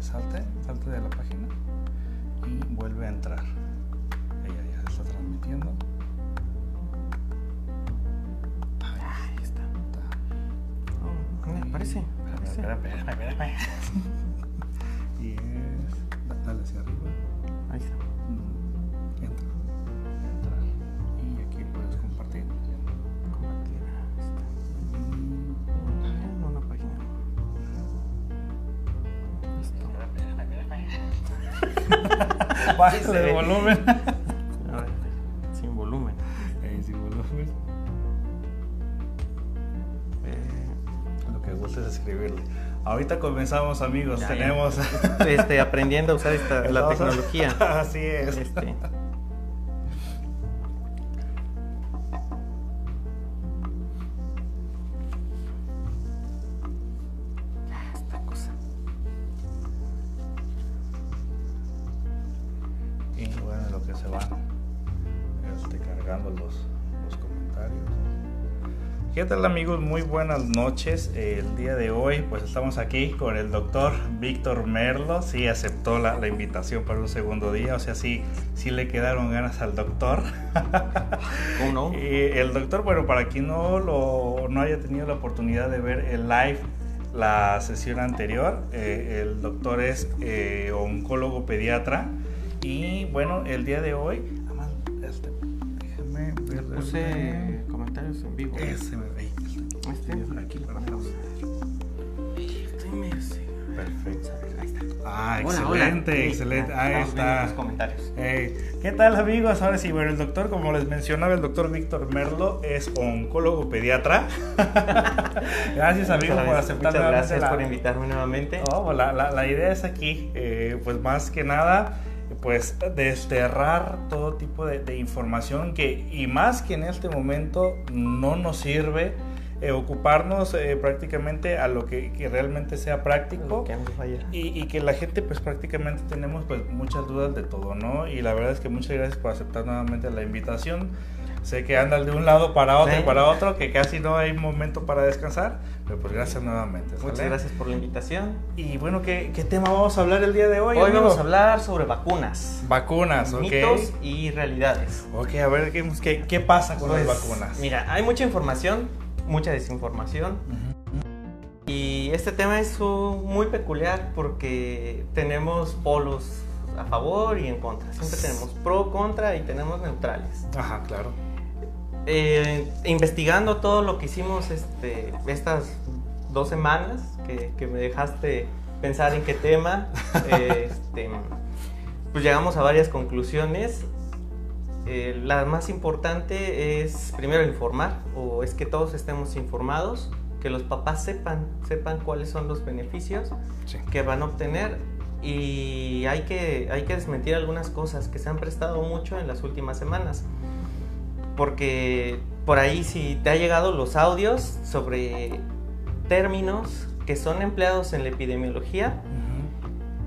salte, salte de la página y vuelve a entrar. Ella ya se está transmitiendo. Ahí está. Oh, me parece. Espera, espera, espera, De Sí. volumen. Ver, sin volumen. Ahí sí, volumen. Eh, Lo que gusta es escribirle. Ahorita comenzamos, amigos. Ya. Tenemos. este, aprendiendo a usar esta, la tecnología. Así es. Este, tal amigos? Muy buenas noches. El día de hoy pues estamos aquí con el doctor Víctor Merlo. Sí aceptó la, la invitación para un segundo día. O sea, sí, sí le quedaron ganas al doctor. ¿Cómo no? Y el doctor, bueno, para quien no, lo, no haya tenido la oportunidad de ver el live, la sesión anterior, eh, el doctor es eh, oncólogo pediatra. Y bueno, el día de hoy, este, déjame ver. Puse comentarios en vivo. Ese Ah, Hola, excelente, excelente. Ahí está. los comentarios. Hey, ¿Qué tal amigos? Ahora sí, bueno, el doctor, como les mencionaba, el doctor Víctor Merlo es oncólogo pediatra. gracias amigos por aceptar Muchas gracias la- por invitarme nuevamente. Oh, la, la- la idea es aquí, eh, pues más que nada, pues desterrar todo tipo de, de información que, y más que en este momento, no nos sirve eh, ocuparnos eh, prácticamente a lo que, que realmente sea práctico. Que. Y, y que la gente pues prácticamente tenemos pues muchas dudas de todo, ¿no? Y la verdad es que muchas gracias por aceptar nuevamente la invitación. Sé que andas de un lado para otro Sí. y para otro, que casi no hay momento para descansar, pero pues gracias nuevamente. Muchas ¿sale? gracias por la invitación. Y bueno, ¿qué, qué tema vamos a hablar el día de hoy? Hoy amigo? vamos a hablar sobre vacunas, Vacunas, ¿ok? mitos y realidades. Ok, a ver, ¿qué, qué, qué pasa con Pues, las vacunas? Mira, hay mucha información, mucha desinformación. Y este tema es muy peculiar porque tenemos polos a favor y en contra. Siempre tenemos pro, contra y tenemos neutrales. Ajá, claro. Eh, investigando todo lo que hicimos este, estas dos semanas, que, que me dejaste pensar en qué tema, eh, este, pues llegamos a varias conclusiones. Eh, la más importante es primero informar, o es que todos estemos informados, que los papás sepan, sepan cuáles son los beneficios Sí. que van a obtener y hay que, hay que desmentir algunas cosas que se han prestado mucho en las últimas semanas. Porque por ahí si te ha llegado los audios sobre términos que son empleados en la epidemiología,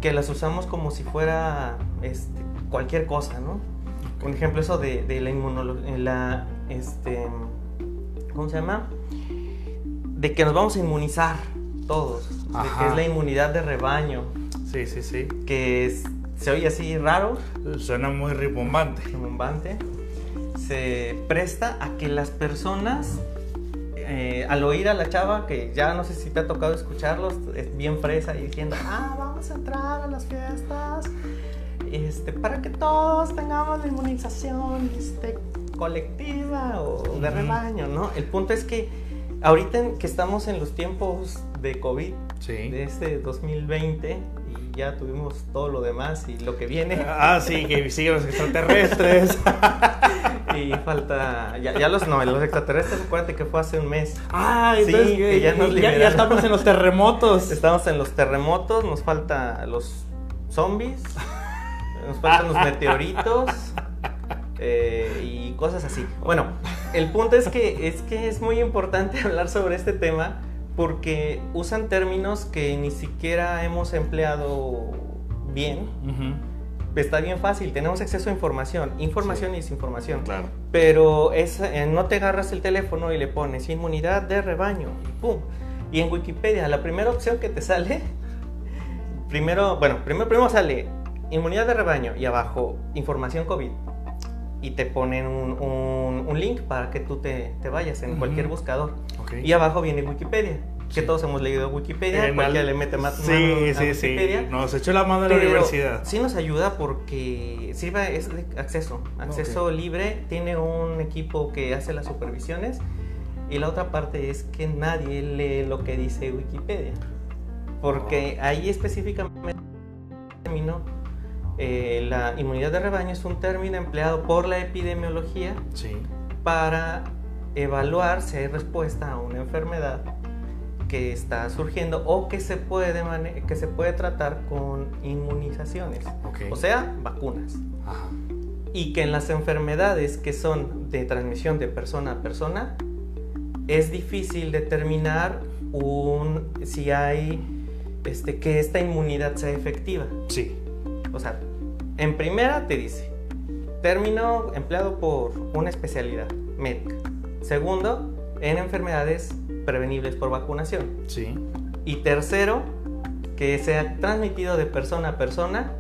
que las usamos como si fuera este, cualquier cosa, ¿no? Por ejemplo, eso de, de la inmunología, la, este, ¿cómo se llama? De que nos vamos a inmunizar todos, de que es la inmunidad de rebaño, Sí, sí, sí. que es- se oye así raro, Suena muy rimbombante. remombante, se presta a que las personas, eh, al oír a la chava, que ya no sé si te ha tocado escucharlos, es bien fresa y diciendo, ah, vamos a entrar a las fiestas, este, para que todos tengamos la inmunización este, colectiva o de rebaño, ¿no? El punto es que ahorita que estamos en los tiempos de COVID, Sí. de este 2020, y ya tuvimos todo lo demás y lo que viene. Ah, sí, que siguen los extraterrestres. Y falta. Ya, ya los no, los extraterrestres, acuérdate que fue hace un mes. Ah, Sí, que ya nos ya, ya estamos en los terremotos. Estamos en los terremotos, nos falta los zombies, nos faltan los meteoritos eh, y cosas así. Bueno, el punto es que, es que es muy importante hablar sobre este tema porque usan términos que ni siquiera hemos empleado bien. Ujú, Está bien fácil, tenemos acceso a información, información Sí. y desinformación. Claro. Pero es, eh, no te agarras el teléfono y le pones inmunidad de rebaño y pum. Y en Wikipedia, la primera opción que te sale, primero, bueno, primero, primero sale inmunidad de rebaño y abajo información COVID. Y te ponen un, un- un link para que tú te, te vayas en Ujú. cualquier buscador. Ok. Y abajo viene Wikipedia, que Sí. todos hemos leído Wikipedia, En cualquiera al- le mete más Sí, mano a sí, sí. Wikipedia. Nos echó la mano de la universidad. Sí nos ayuda porque sirve, es de acceso, acceso libre, tiene un equipo que hace las supervisiones y la otra parte es que nadie lee lo que dice Wikipedia. Porque ahí específicamente término, eh, la inmunidad de rebaño es un término empleado por la epidemiología Sí. para evaluar si hay respuesta a una enfermedad que está surgiendo o que se puede, que se puede tratar con inmunizaciones, Ok. o sea, vacunas. Ajá. Y que en las enfermedades que son de transmisión de persona a persona, es difícil determinar un, si hay este, que esta inmunidad sea efectiva. Sí. O sea, en primera te dice, término empleado por una especialidad médica. Segundo, en enfermedades prevenibles por vacunación. Sí. Y tercero, que sea transmitido de persona a persona.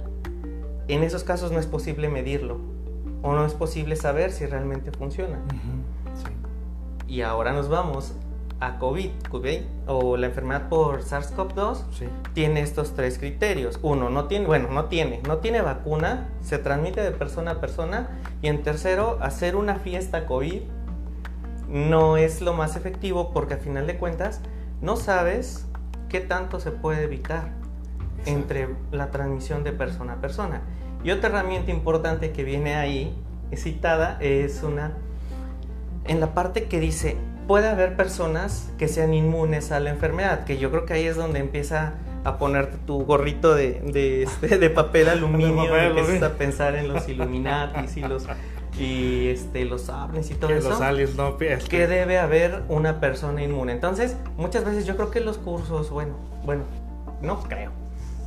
En esos casos no es posible medirlo o no es posible saber si realmente funciona. Sí. Y ahora nos vamos a COVID, COVID o la enfermedad por SARS-CoV-2 Sí. tiene estos tres criterios. Uno, no tiene, bueno, no tiene, no tiene vacuna, se transmite de persona a persona. Y en tercero, hacer una fiesta COVID no es lo más efectivo porque a final de cuentas no sabes qué tanto se puede evitar entre la transmisión de persona a persona. Y otra herramienta importante que viene ahí citada es una en la parte que dice puede haber personas que sean inmunes a la enfermedad, que yo creo que ahí es donde empieza a ponerte tu gorrito de, de, este, de papel aluminio De papel empiezas a pensar en los Illuminatis y los y este los ovnis y todo Que eso los aliens no que debe haber una persona inmune. Entonces, muchas veces yo creo que los cursos, bueno, bueno, no creo.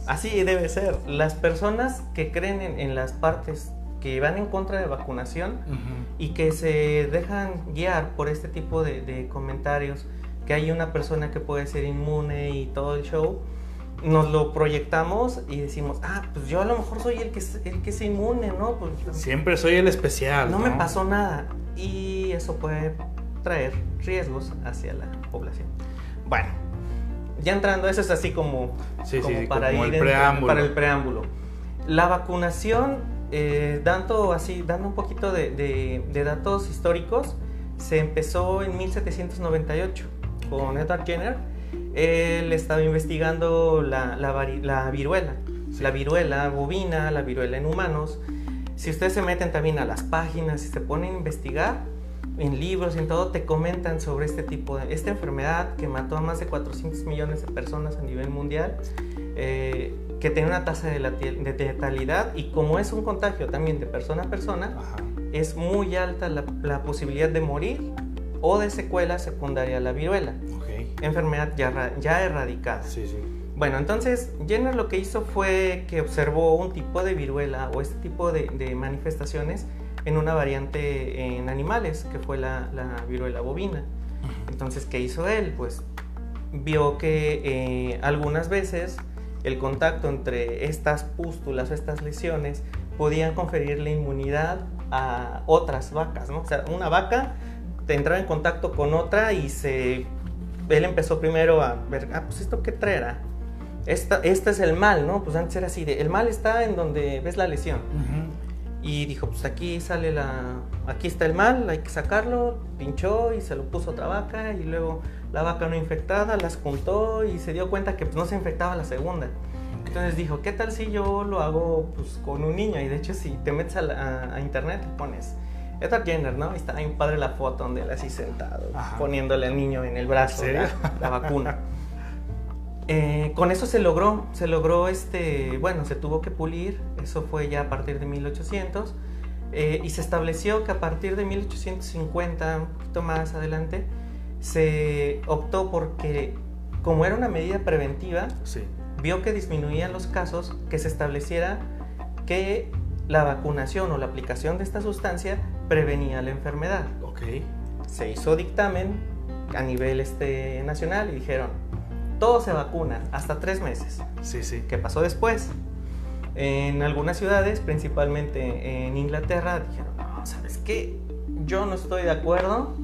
Así debe ser. Las personas que creen en, en las partes que van en contra de vacunación Ujú. y que se dejan guiar por este tipo de, de comentarios, que hay una persona que puede ser inmune y todo el show, nos lo proyectamos y decimos, ah, pues yo a lo mejor soy el que, el que es inmune, ¿no? Pues, Siempre soy el especial. no me pasó nada. Y eso puede traer riesgos hacia la población. Bueno, ya entrando, eso es así como, Sí, como sí, para como ir el en- preámbulo. para el preámbulo. La vacunación, eh, dando así, dando un poquito de, de- de datos históricos, se empezó en 1798 con Edward Jenner. Él estaba investigando la, la la viruela, Sí. la viruela bovina, la viruela en humanos. Si ustedes se meten también a las páginas y se ponen a investigar en libros y en todo, te comentan sobre este tipo de esta enfermedad que mató a más de 400 millones de personas a nivel mundial, eh, que tiene una tasa de, letalidad y como es un contagio también de persona a persona, Ajá. es muy alta la, la posibilidad de morir o de secuela secundaria a la viruela, Ok. enfermedad ya, ya erradicada. Sí, sí. Bueno, entonces Jenner lo que hizo fue que observó un tipo de viruela o este tipo de, de manifestaciones en una variante en animales, que fue la, la viruela bovina. Entonces, ¿qué hizo él? Pues vio que eh, algunas veces el contacto entre estas pústulas o estas lesiones podían conferirle inmunidad a otras vacas, ¿no? O sea, una vaca te entraba en contacto con otra y se... Él empezó primero a ver, ah, pues esto qué traerá. Esta, este es el mal, ¿no? Pues antes era así, de, el mal está en donde ves la lesión. Ujú. Y dijo, pues aquí sale la... Aquí está el mal, hay que sacarlo. Pinchó y se lo puso otra vaca y luego la vaca no infectada las juntó y se dio cuenta que pues, no se infectaba la segunda. Entonces dijo, ¿qué tal si yo lo hago pues, con un niño? Y de hecho si te metes a, la- a- a internet y pones Edward Jenner, ¿no? Y está bien padre la foto donde él así sentado, Ajá. poniéndole al niño en el brazo ¿En la, serio? la vacuna. Eh, con eso se logró, se logró este, bueno, se tuvo que pulir, eso fue ya a partir de 1800, eh, y se estableció que a partir de 1850, un poquito más adelante, se optó porque, como era una medida preventiva, Sí. vio que disminuían los casos, que se estableciera que la vacunación o la aplicación de esta sustancia prevenía la enfermedad. Ok. Se hizo dictamen a nivel este, nacional y dijeron, todos se vacunan, hasta tres meses. Sí, sí. ¿Qué pasó después? En algunas ciudades, principalmente en Inglaterra, dijeron, no, ¿sabes qué? Yo no estoy de acuerdo.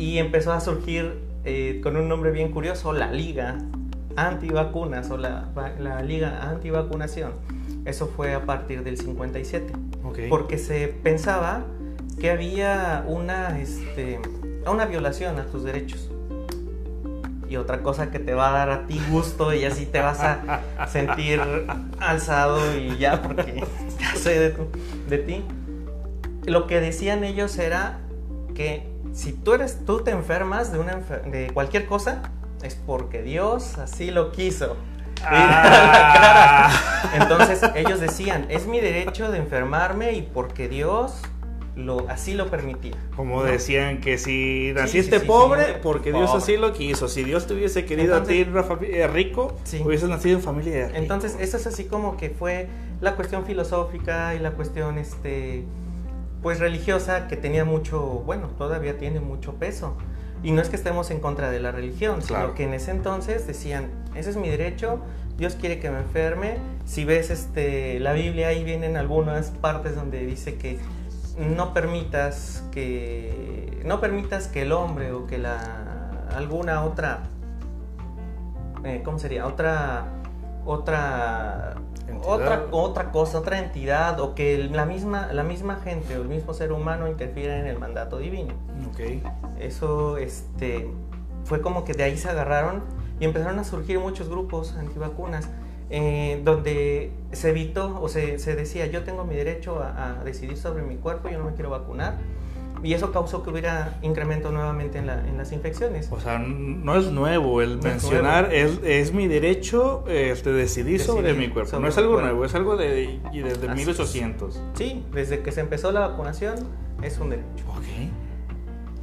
Y empezó a surgir eh, con un nombre bien curioso, la Liga Antivacunas o la, la Liga Antivacunación. Eso fue a partir del 57. Ok. Porque se pensaba que había una, este, una violación a tus derechos. Y otra cosa que te va a dar a ti gusto y así te vas a sentir alzado y ya porque ya sé de, tu- de ti. Lo que decían ellos era que si tú eres tú te enfermas de una de cualquier cosa es porque Dios así lo quiso. Ah. Entonces ellos decían, es mi derecho de enfermarme y porque Dios lo, así lo permitía. Como decían que si naciste sí, sí, pobre, sí. porque Dios Pobre. así lo quiso. Si Dios te hubiese querido a ti Entonces- en una familia rico, hubieses nacido en familia. Entonces, eso es así como que fue la cuestión filosófica y la cuestión, este, pues religiosa que tenía mucho, bueno, todavía tiene mucho peso. Y no es que estemos en contra de la religión, Claro. sino que en ese entonces decían, ese es mi derecho, Dios quiere que me enferme. Si ves este, la Biblia, ahí vienen algunas partes donde dice que no permitas que, no permitas que el hombre o que la, alguna otra eh, ¿cómo sería? Otra, otra, Entidad. otra, otra cosa, otra entidad, o que el- la misma, la misma gente o el mismo ser humano interfiera en el mandato divino. Ok. Eso, este, fue como que de ahí se agarraron y empezaron a surgir muchos grupos antivacunas. eh, donde se evitó o se, se decía yo tengo mi derecho a, a decidir sobre mi cuerpo, yo no me quiero vacunar y eso causó que hubiera incremento nuevamente en, la- en las infecciones. O sea, no es nuevo el No es mencionar, es, es mi derecho este, decidir, sobre Decidir mi cuerpo. sobre no es algo cuerpo. nuevo, es algo de, y desde Así es. 1800. Sí, desde que se empezó la vacunación es un derecho. Ok.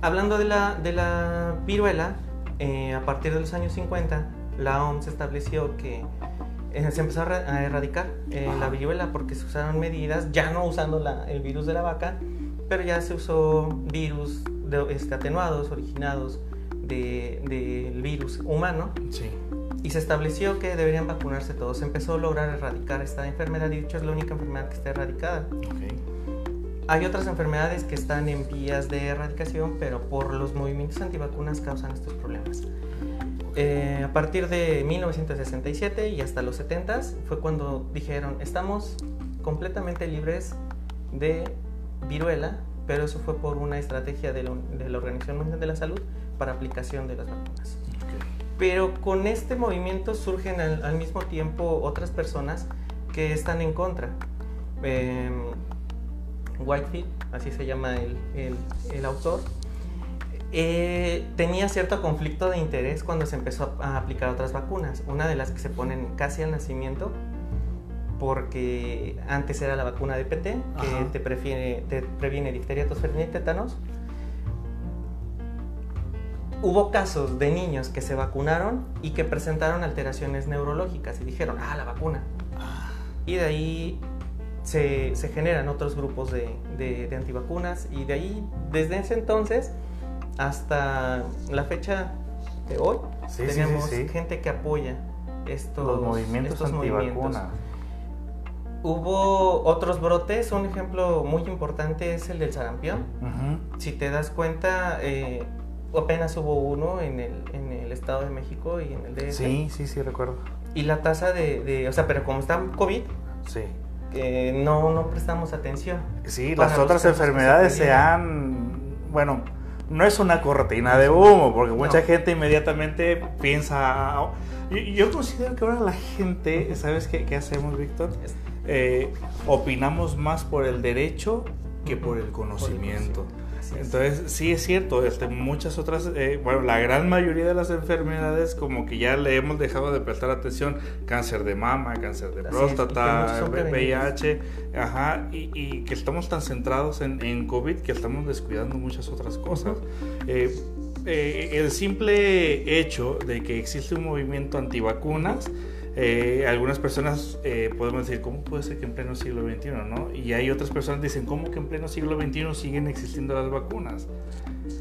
Hablando de la, de la viruela, eh, a partir de los años 50, la OMS estableció que eh, se empezó a, ra- a erradicar eh, la viruela porque se usaron medidas, ya no usando la- el virus de la vaca, pero ya se usó virus de- este, atenuados, originados de- del virus humano, Sí. y se estableció que deberían vacunarse todos. Se empezó a lograr erradicar esta enfermedad, y de hecho es la única enfermedad que está erradicada. Ok. Hay otras enfermedades que están en vías de erradicación, pero por los movimientos antivacunas causan estos problemas. Eh, a partir de 1967 y hasta los 70 fue cuando dijeron, estamos completamente libres de viruela, pero eso fue por una estrategia de la, de la Organización Mundial de la Salud para aplicación de las vacunas. Pero con este movimiento surgen al, al mismo tiempo otras personas que están en contra. Eh, Whitefield, así se llama el, el- el autor, eh, tenía cierto conflicto de interés cuando se empezó a aplicar otras vacunas. Una de las que se ponen casi al nacimiento, porque antes era la vacuna de PT, que Ajá. te, prefiere- te previene difteria, tosferina y tétanos. Hubo casos de niños que se vacunaron y que presentaron alteraciones neurológicas y dijeron, ah, la vacuna. Y de ahí se, se generan otros grupos de, de- de antivacunas y de ahí, desde ese entonces hasta la fecha de hoy, Sí, sí, sí, tenemos sí. gente que apoya estos Los movimientos estos movimientos. Hubo otros brotes, un ejemplo muy importante es el del sarampión. Si te das cuenta, eh, apenas hubo uno en el, en el Estado de México y en el DF. Sí, sí, sí, recuerdo. Y la tasa de, de- o sea, pero como está COVID, Sí. eh, no, no prestamos atención. Sí, las otras se enfermedades se han, bueno, no es una cortina de humo, porque mucha No. gente inmediatamente piensa, yo, yo considero que ahora la gente, ¿sabes qué, qué hacemos, Víctor? Eh, opinamos más por el derecho que por el conocimiento. Entonces, sí es cierto, este, muchas otras, eh, bueno, la gran mayoría de las enfermedades como que ya le hemos dejado de prestar atención, cáncer de mama, cáncer de próstata. VIH, ajá, y, y que estamos tan centrados en, en COVID que estamos descuidando muchas otras cosas. Eh, eh, el simple hecho de que existe un movimiento antivacunas, eh, algunas personas eh, podemos decir, ¿cómo puede ser que en pleno siglo XXI, no? Y hay otras personas que dicen, ¿cómo que en pleno siglo XXI siguen existiendo las vacunas?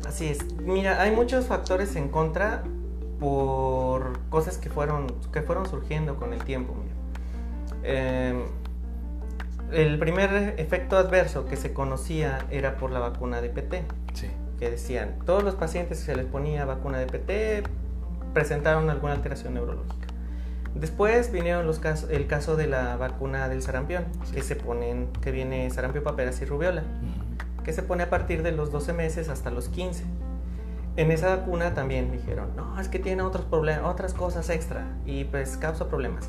Así es. Mira, hay muchos factores en contra por cosas que fueron, que fueron surgiendo con el tiempo. Eh, el primer efecto adverso que se conocía era por la vacuna de PT. Sí. Que decían, todos los pacientes que se les ponía vacuna de PT presentaron alguna alteración neurológica. Después vinieron los casos, el caso de la vacuna del sarampión, que se ponen, que viene sarampión, paperas y rubiola, que se pone a partir de los 12 meses hasta los 15. En esa vacuna también dijeron, no, es que tiene otros problemas, otras cosas extra y pues causa problemas.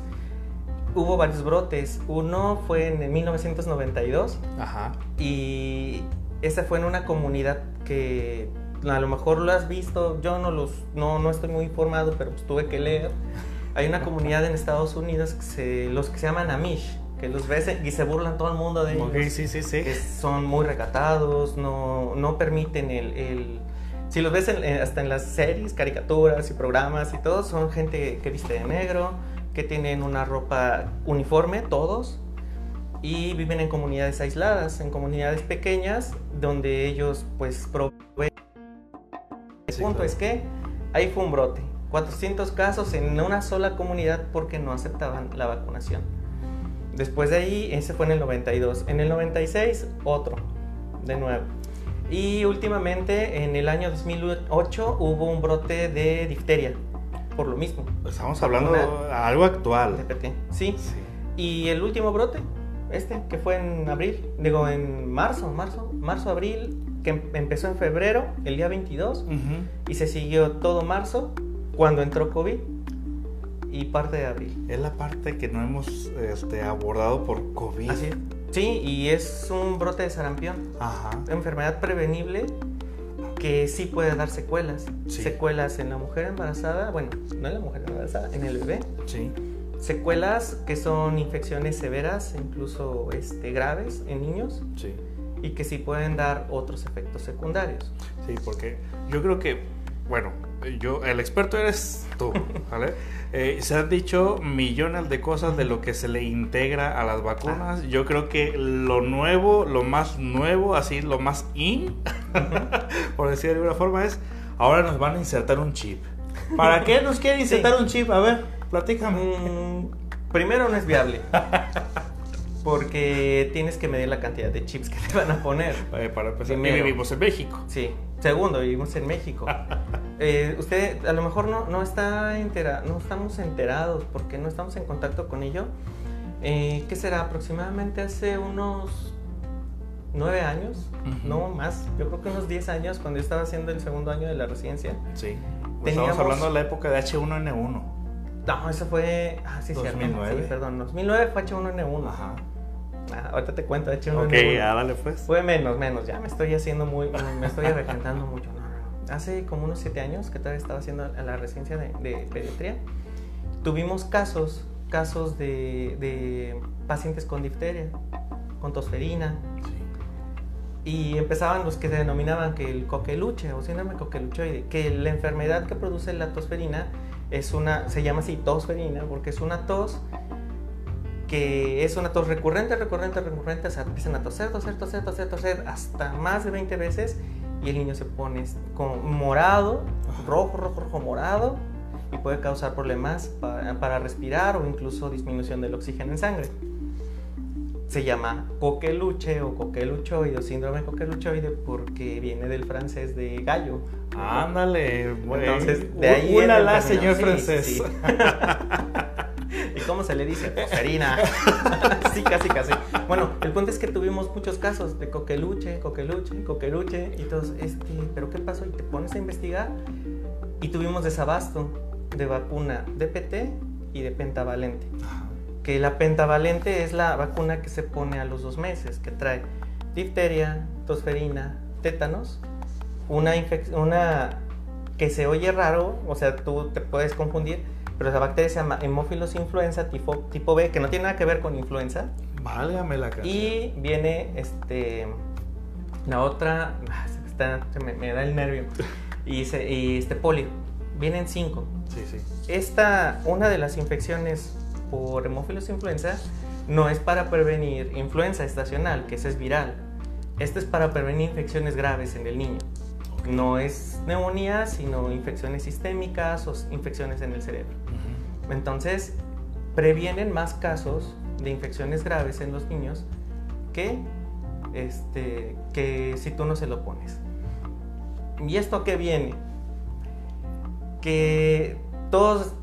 Hubo varios brotes. Uno fue en 1992 Ajá. y esa fue en una comunidad que a lo mejor lo has visto. Yo no los, no, no estoy muy informado, pero pues tuve que leer. Hay una comunidad en Estados Unidos que se, los que se llaman Amish, que los ves y se burlan todo el mundo de ellos. Ok, sí, sí, sí. Que son muy recatados, no, no permiten el, el si los ves en- hasta en las series, caricaturas y programas y todo, son gente que viste de negro, que tienen una ropa uniforme, todos, y viven en comunidades aisladas, en comunidades pequeñas, donde ellos pues proveen. El Sí, punto claro. es que ahí fue un brote, 400 casos en una sola comunidad porque no aceptaban la vacunación. Después de ahí, ese fue en el 92. En el 96, otro, de nuevo. Y últimamente, en el año 2008, hubo un brote de difteria, por lo mismo, Estamos hablando de algo actual. Sí. Sí. Y el último brote, este, que fue en abril, digo, en marzo, marzo, marzo, abril, que em- empezó en febrero, el día 22, Ujú. y se siguió todo marzo, cuando entró COVID, y parte de abril. Es la parte que no hemos este, abordado por COVID. Así es. Sí, y es un brote de sarampión. Ajá. enfermedad prevenible que sí puede dar secuelas. Sí. Secuelas en la mujer embarazada, bueno, no en la mujer embarazada, en el bebé. Sí. Secuelas que son infecciones severas, incluso este, graves en niños, Sí. y que sí pueden dar otros efectos secundarios. Sí, porque yo creo que, bueno, yo, el experto eres tú, ¿vale? Eh, se han dicho millones de cosas de lo que se le integra a las vacunas. Yo creo que lo nuevo, lo más nuevo, así, lo más in, por decir de alguna forma, es ahora nos van a insertar un chip. ¿Para qué nos quieren insertar un chip? A ver, platícame. Mm, primero no es viable. Porque tienes que medir la cantidad de chips que te van a poner. Eh, para empezar, y Primero. vivimos en México. Sí. Segundo, vivimos en México. Eh, usted a lo mejor no, no está entera, no estamos enterados porque no estamos en contacto con ello. Eh, ¿Qué será? Aproximadamente hace unos nueve años, no más. Yo creo que unos 10 años cuando yo estaba haciendo el segundo año de la residencia. Sí. Estamos Teníamos- hablando de la época de H1N1. No, eso fue. Ah, sí, cierto. 2009. Sí, perdón. 2009 fue H1N1. Ajá. Ah, ahorita te cuento H1N1. Ok, ya dale pues. Fue menos, menos. Ya me estoy haciendo muy. Me estoy arrepentando mucho. No, no, no. Hace como unos siete años que todavía estaba haciendo la residencia de, de pediatría, tuvimos casos, casos de, de pacientes con difteria, con tosferina, Sí. y empezaban los que se denominaban que el coqueluche o síndrome coqueluchoide, que la enfermedad que produce la tosferina es una, se llama así tosferina, porque es una tos que es una tos recurrente, recurrente, recurrente, o sea, empiezan a toser, toser, toser, toser, toser, hasta más de 20 veces y el niño se pone como morado, rojo, rojo, rojo, morado y puede causar problemas para, para respirar o incluso disminución del oxígeno en sangre. Se llama coqueluche o coqueluchoide o síndrome coqueluchoide porque viene del francés de gallo. Ándale, güey. Entonces, de ahí Ulala, señor Sí, francés. sí. ¿Y cómo se le dice? Tosferina. sí, casi, casi. Bueno, el punto es que tuvimos muchos casos de coqueluche, coqueluche, coqueluche. Y todos, este, ¿pero qué pasó? Y te pones a investigar. Y tuvimos desabasto de vacuna DPT y de pentavalente. Que la pentavalente es la vacuna que se pone a los dos meses, que trae difteria, tosferina, tétanos, una, una que se oye raro, o sea, tú te puedes confundir, pero la bacteria se llama Hemophilus influenza tipo, tipo B, que no tiene nada que ver con influenza. Válgame la canción. Y viene este la otra, ah, está- me- me da el nervio, y, se- y este polio. Vienen cinco. Sí, sí. Esta, una de las infecciones por Hemophilus influenza no es para prevenir influenza estacional, que esa es viral. Esta es para prevenir infecciones graves en el niño. No es neumonía, sino infecciones sistémicas o infecciones en el cerebro. Entonces, previenen más casos de infecciones graves en los niños que, este, que si tú no se lo pones. ¿Y esto qué viene? Que todos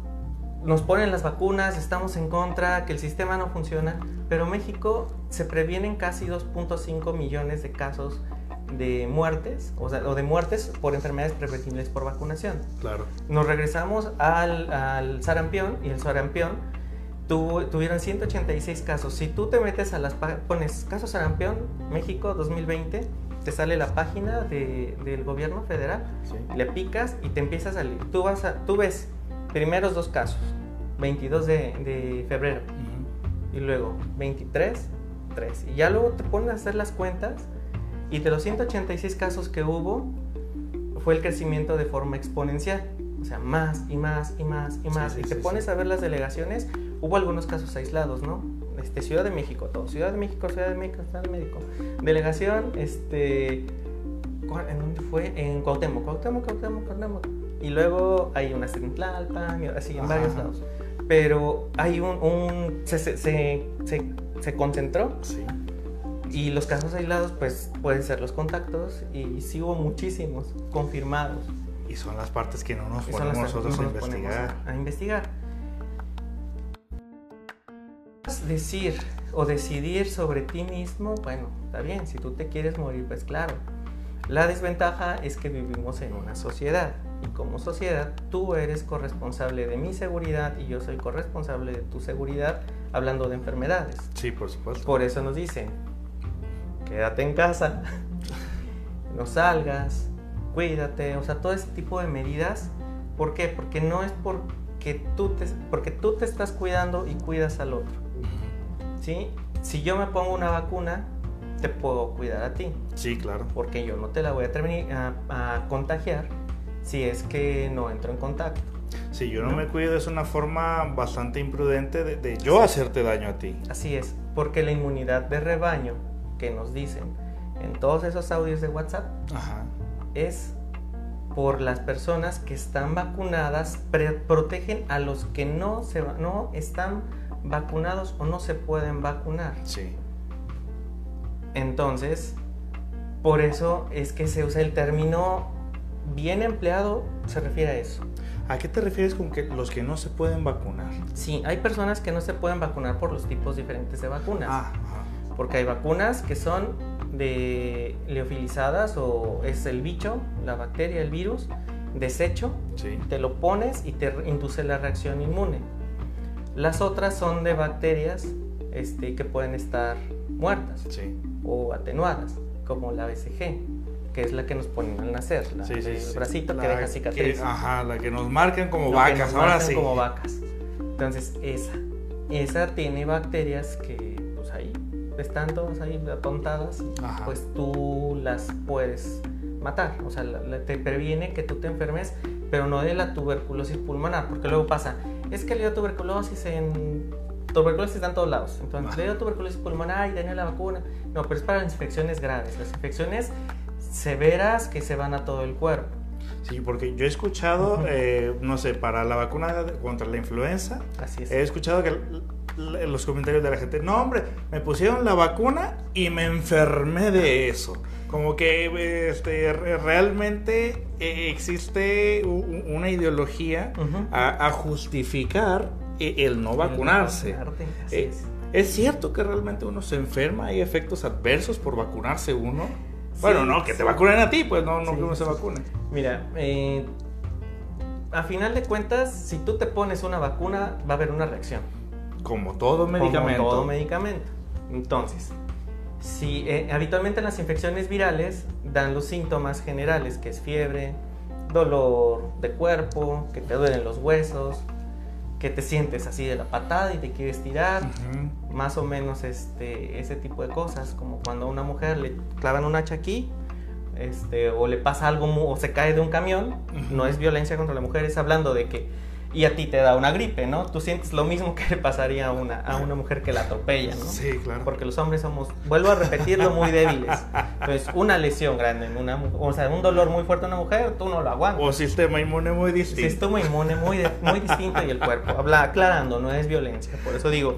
nos ponen las vacunas, estamos en contra, que el sistema no funciona, pero México se previenen casi 2.5 millones de casos de muertes, o, sea, o de muertes por enfermedades prevenibles por vacunación. Claro. Nos regresamos al, al sarampión y el sarampión tuvieron 186 casos. Si tú te metes a las pones caso sarampión, México 2020, te sale la página de, del gobierno federal, le picas y te empieza a salir. Tú, vas a, tú ves primeros dos casos, 22 de, de febrero, y luego 23, 3. Y ya luego te pones a hacer las cuentas y de los 186 casos que hubo, fue el crecimiento de forma exponencial. O sea, más y más y más y más. y te pones a ver las delegaciones, hubo algunos casos aislados, ¿no? Este, Ciudad de México, todo. Ciudad de México, Ciudad de México, Ciudad de México. Delegación, este... ¿En dónde fue? En Cuauhtémoc, Cuauhtémoc, Cuauhtémoc, Cuauhtémoc. Y luego hay una en Tlalpan, así en varios lados. Pero hay un... un se, se, se, se, concentró. Sí y los casos aislados, pues pueden ser los contactos y sí hubo muchísimos confirmados. Y son las partes que no nos ponemos nosotros a investigar. A investigar. Decir o decidir sobre ti mismo, bueno, está bien, si tú te quieres morir, pues claro. La desventaja es que vivimos en una sociedad y como sociedad tú eres corresponsable de mi seguridad y yo soy corresponsable de tu seguridad hablando de enfermedades. Sí, por supuesto. Por eso nos dicen, quédate en casa, no salgas, cuídate, o sea, todo ese tipo de medidas. ¿Por qué? Porque no es porque tú te, porque tú te estás cuidando y cuidas al otro. ¿Sí? Si yo me pongo una vacuna, te puedo cuidar a ti. Sí, claro. Porque yo no te la voy a, terminar, a, contagiar si es que no entro en contacto. Si yo no, me cuido es una forma bastante imprudente de, de, yo hacerte daño a ti. Así es, porque la inmunidad de rebaño que nos dicen en todos esos audios de WhatsApp es por las personas que están vacunadas, protegen a los que no, se, no están vacunados o no se pueden vacunar. Sí. Entonces, por eso es que se usa el término bien empleado, se refiere a eso. ¿A qué te refieres con que los que no se pueden vacunar? Sí, hay personas que no se pueden vacunar por los tipos diferentes de vacunas. Ah, porque hay vacunas que son de leofilizadas o es el bicho, la bacteria, el virus, desecho, te lo pones y te induce la reacción inmune. Las otras son de bacterias este, que pueden estar muertas o atenuadas, como la BCG, que es la que nos ponen al nacer, la, el bracito que deja cicatriz. ajá, la que nos marcan como vacas, ahora sí. como vacas. Entonces, esa, esa tiene bacterias que, están todas ahí apuntadas, pues tú las puedes matar. O sea, te previene que tú te enfermes, pero no de la tuberculosis pulmonar, porque luego pasa, es que le dio tuberculosis en... Tuberculosis está en todos lados. Entonces, le dio tuberculosis pulmonar y tenía la vacuna. No, pero es para las infecciones graves, las infecciones severas que se van a todo el cuerpo. Sí, porque yo he escuchado, eh, no sé, para la vacuna contra la influenza, Así es. he escuchado que los comentarios de la gente, no hombre, me pusieron la vacuna y me enfermé de eso. Como que este, realmente eh, existe una ideología a, justificar e, el no vacunarse. Eh, es. cierto que realmente uno se enferma? ¿Hay efectos adversos por vacunarse uno? bueno, no, que te vacunen a ti, pues no, no que uno se vacune. Mira, eh, a final de cuentas, si tú te pones una vacuna, va a haber una reacción. Como todo medicamento. Como todo medicamento. Entonces, si eh, habitualmente las infecciones virales dan los síntomas generales, que es fiebre, dolor de cuerpo, que te duelen los huesos, que te sientes así de la patada y te quieres tirar, más o menos este, ese tipo de cosas, como cuando a una mujer le clavan un hacha aquí, este, o le pasa algo o se cae de un camión, no es violencia contra la mujer, es hablando de que y a ti te da una gripe, ¿no? Tú sientes lo mismo que le pasaría a una, a una mujer que la atropella, ¿no? Sí, claro. Porque los hombres somos, vuelvo a repetirlo, muy débiles. Entonces, una lesión grande en una o sea, un dolor muy fuerte en una mujer, tú no lo aguantas. O sistema inmune muy distinto. Sistema inmune muy, muy distinto y el cuerpo. Habla aclarando, no es violencia. Por eso digo,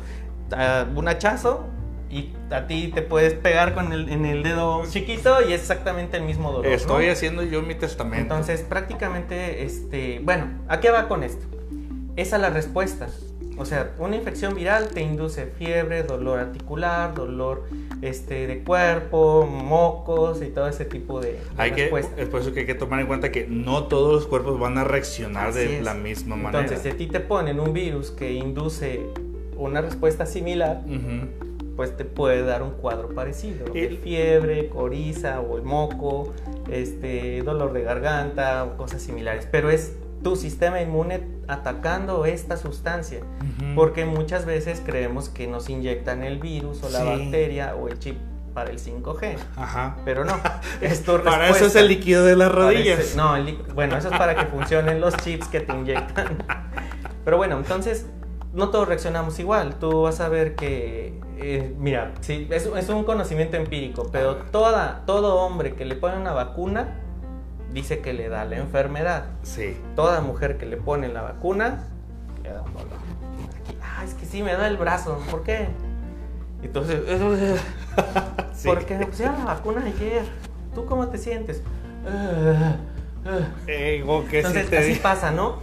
ah, un hachazo y a ti te puedes pegar con el, en el dedo chiquito y es exactamente el mismo dolor. ¿no? Estoy haciendo yo mi testamento. Entonces, prácticamente, este, bueno, ¿a qué va con esto? Esa es la respuesta. O sea, una infección viral te induce fiebre, dolor articular, dolor este, de cuerpo, mocos y todo ese tipo de, de hay que, es por eso que hay que tomar en cuenta que no todos los cuerpos van a reaccionar Así de es. la misma manera. Entonces, si a ti te ponen un virus que induce una respuesta similar, pues te puede dar un cuadro parecido. Y- de fiebre, coriza o el moco, este, dolor de garganta o cosas similares. Pero es tu sistema inmune atacando esta sustancia. Porque muchas veces creemos que nos inyectan el virus o la Sí. bacteria o el chip para el 5G. Ajá. Pero no, es tu Para eso es el líquido de las rodillas. ese- no, el bueno, eso es para que funcionen los chips que te inyectan. Pero bueno, entonces no todos reaccionamos igual. Tú vas a ver que, eh, mira, sí, es, es un conocimiento empírico, pero toda, todo hombre que le pone una vacuna dice que le da la enfermedad. Sí. Toda mujer que le pone la vacuna le da un dolor. Aquí, ah, es que sí, me da el brazo. ¿Por qué? Entonces, eso es... Sí. Porque me pusieron la vacuna ayer. ¿Tú cómo te sientes? O que Entonces, así pasa, ¿no?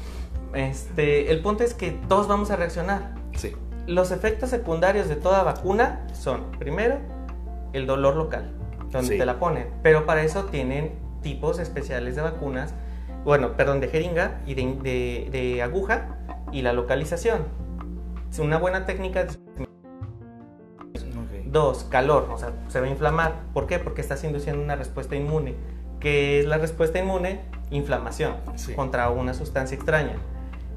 Este, el punto es que todos vamos a reaccionar. Sí. Los efectos secundarios de toda vacuna son, primero, el dolor local, donde Sí. te la ponen. Pero para eso tienen tipos especiales de vacunas, bueno, perdón, de jeringa y de, de- de aguja y la localización. Es una buena técnica. de- Ok. Dos, calor, o sea, se va a inflamar. ¿Por qué? Porque estás induciendo una respuesta inmune. ¿Qué es la respuesta inmune? Inflamación Sí. contra una sustancia extraña.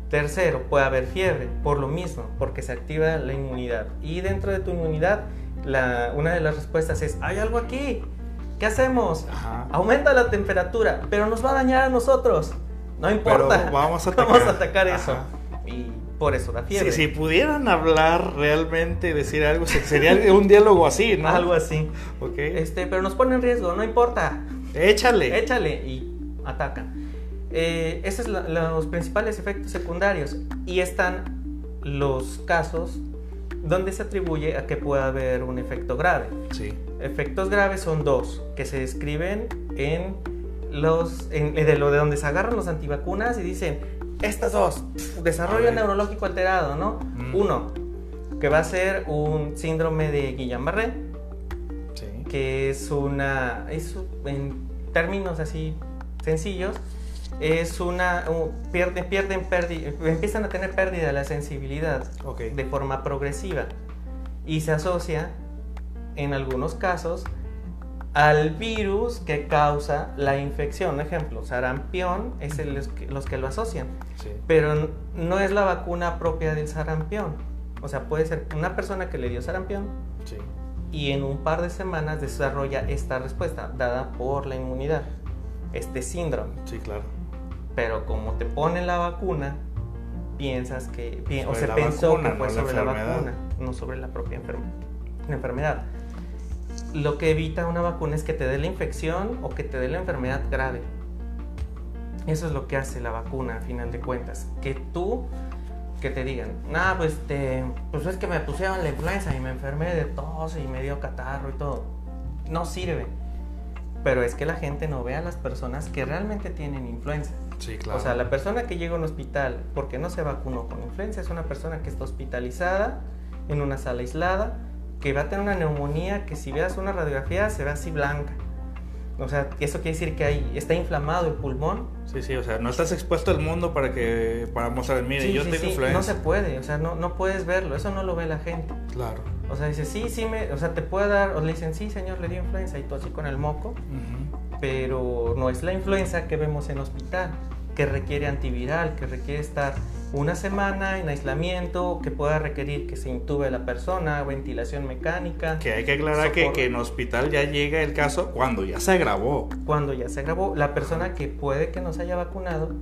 Tercero, puede haber fiebre, por lo mismo, porque se activa la inmunidad. Y dentro de tu inmunidad, la- una de las respuestas es, hay algo aquí, ¿qué hacemos? Ajá. Aumenta la temperatura, pero nos va a dañar a nosotros. No importa. Pero vamos a atacar. Vamos a atacar eso. Ajá. Y por eso la fiebre. Si, si pudieran hablar realmente, decir algo, se- sería un diálogo así, ¿no? Algo así. Ok. Este, pero nos pone en riesgo, no importa. Échale. Échale y atacan. Eh, esos son los principales efectos secundarios. Y están los casos donde se atribuye a que pueda haber un efecto grave. Sí. Efectos graves son dos, que se describen en los en- de lo de donde se agarran los antivacunas y dicen estas dos pf, desarrollo neurológico alterado, ¿no? Mm. Uno que va a ser un síndrome de Guillain-Barré, Sí. que es una, es en términos así sencillos, es una, un- pierden, pierden, perdi- empiezan a tener pérdida de la sensibilidad Ok. de forma progresiva y se asocia en algunos casos al virus que causa la infección. Ejemplo, sarampión es el- los, que, los que lo asocian, Sí. pero no es la vacuna propia del sarampión. O sea, puede ser una persona que le dio sarampión Sí. y en un par de semanas desarrolla esta respuesta dada por la inmunidad, este síndrome. Sí, claro. Pero como te ponen la vacuna, piensas que pi- o se la pensó vacuna, que fue no la sobre la enfermedad. vacuna, no sobre la propia enferme- la enfermedad. Lo que evita una vacuna es que te dé la infección o que te dé la enfermedad grave. Eso es lo que hace la vacuna, a final de cuentas. Que tú, que te digan, nah, pues, te, pues es que me pusieron la influenza y me enfermé de tos y me dio catarro y todo. No sirve. Pero es que la gente no ve a las personas que realmente tienen influenza. Sí, claro. O sea, la persona que llega a un hospital porque no se vacunó con influenza es una persona que está hospitalizada en una sala aislada, que va a tener una neumonía que si veas una radiografía se ve así blanca. O sea, eso quiere decir que ahí está inflamado el pulmón. Sí, sí, o sea, no estás expuesto al mundo para que para mostrar, mire, Sí, yo sí, tengo sí, influenza. No se puede, o sea, no, no puedes verlo, eso no lo ve la gente. Claro. O sea, dice, sí, sí, me, o sea, te puede dar, o le dicen, sí, señor, le dio influenza y tú así con el moco, Ujú. Pero no es la influenza que vemos en hospital, que requiere antiviral, que requiere estar una semana en aislamiento, que pueda requerir que se intube la persona, ventilación mecánica. Que hay que aclarar que, en hospital ya llega el caso cuando ya se agravó. Cuando ya se grabó, la persona que puede que no se haya vacunado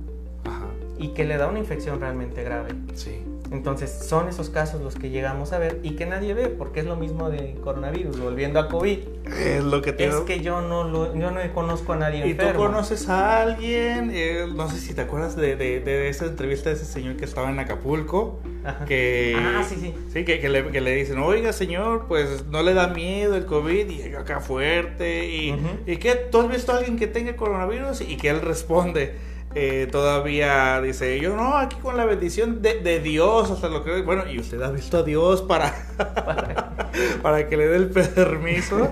Ajá. y que le da una infección realmente grave. Sí. Entonces son esos casos los que llegamos a ver y que nadie ve, porque es lo mismo de coronavirus, volviendo a COVID. Es lo que te Es que yo no, lo, yo no conozco a nadie ¿Y tú enfermo. conoces a alguien? Eh, no sé si te acuerdas de, de, de esa entrevista de ese señor que estaba en Acapulco. Ajá. Que, Ah, sí, sí. Sí, que, que le, que le dicen, oiga señor, pues no le da miedo el COVID y llega acá fuerte. Y, Ujú. ¿y qué? ¿Tú has visto a alguien que tenga coronavirus? Y que él responde, eh, todavía dice, yo no, aquí con la bendición de, de Dios, hasta lo que... Bueno, ¿y usted ha visto a Dios para, para que le dé el permiso?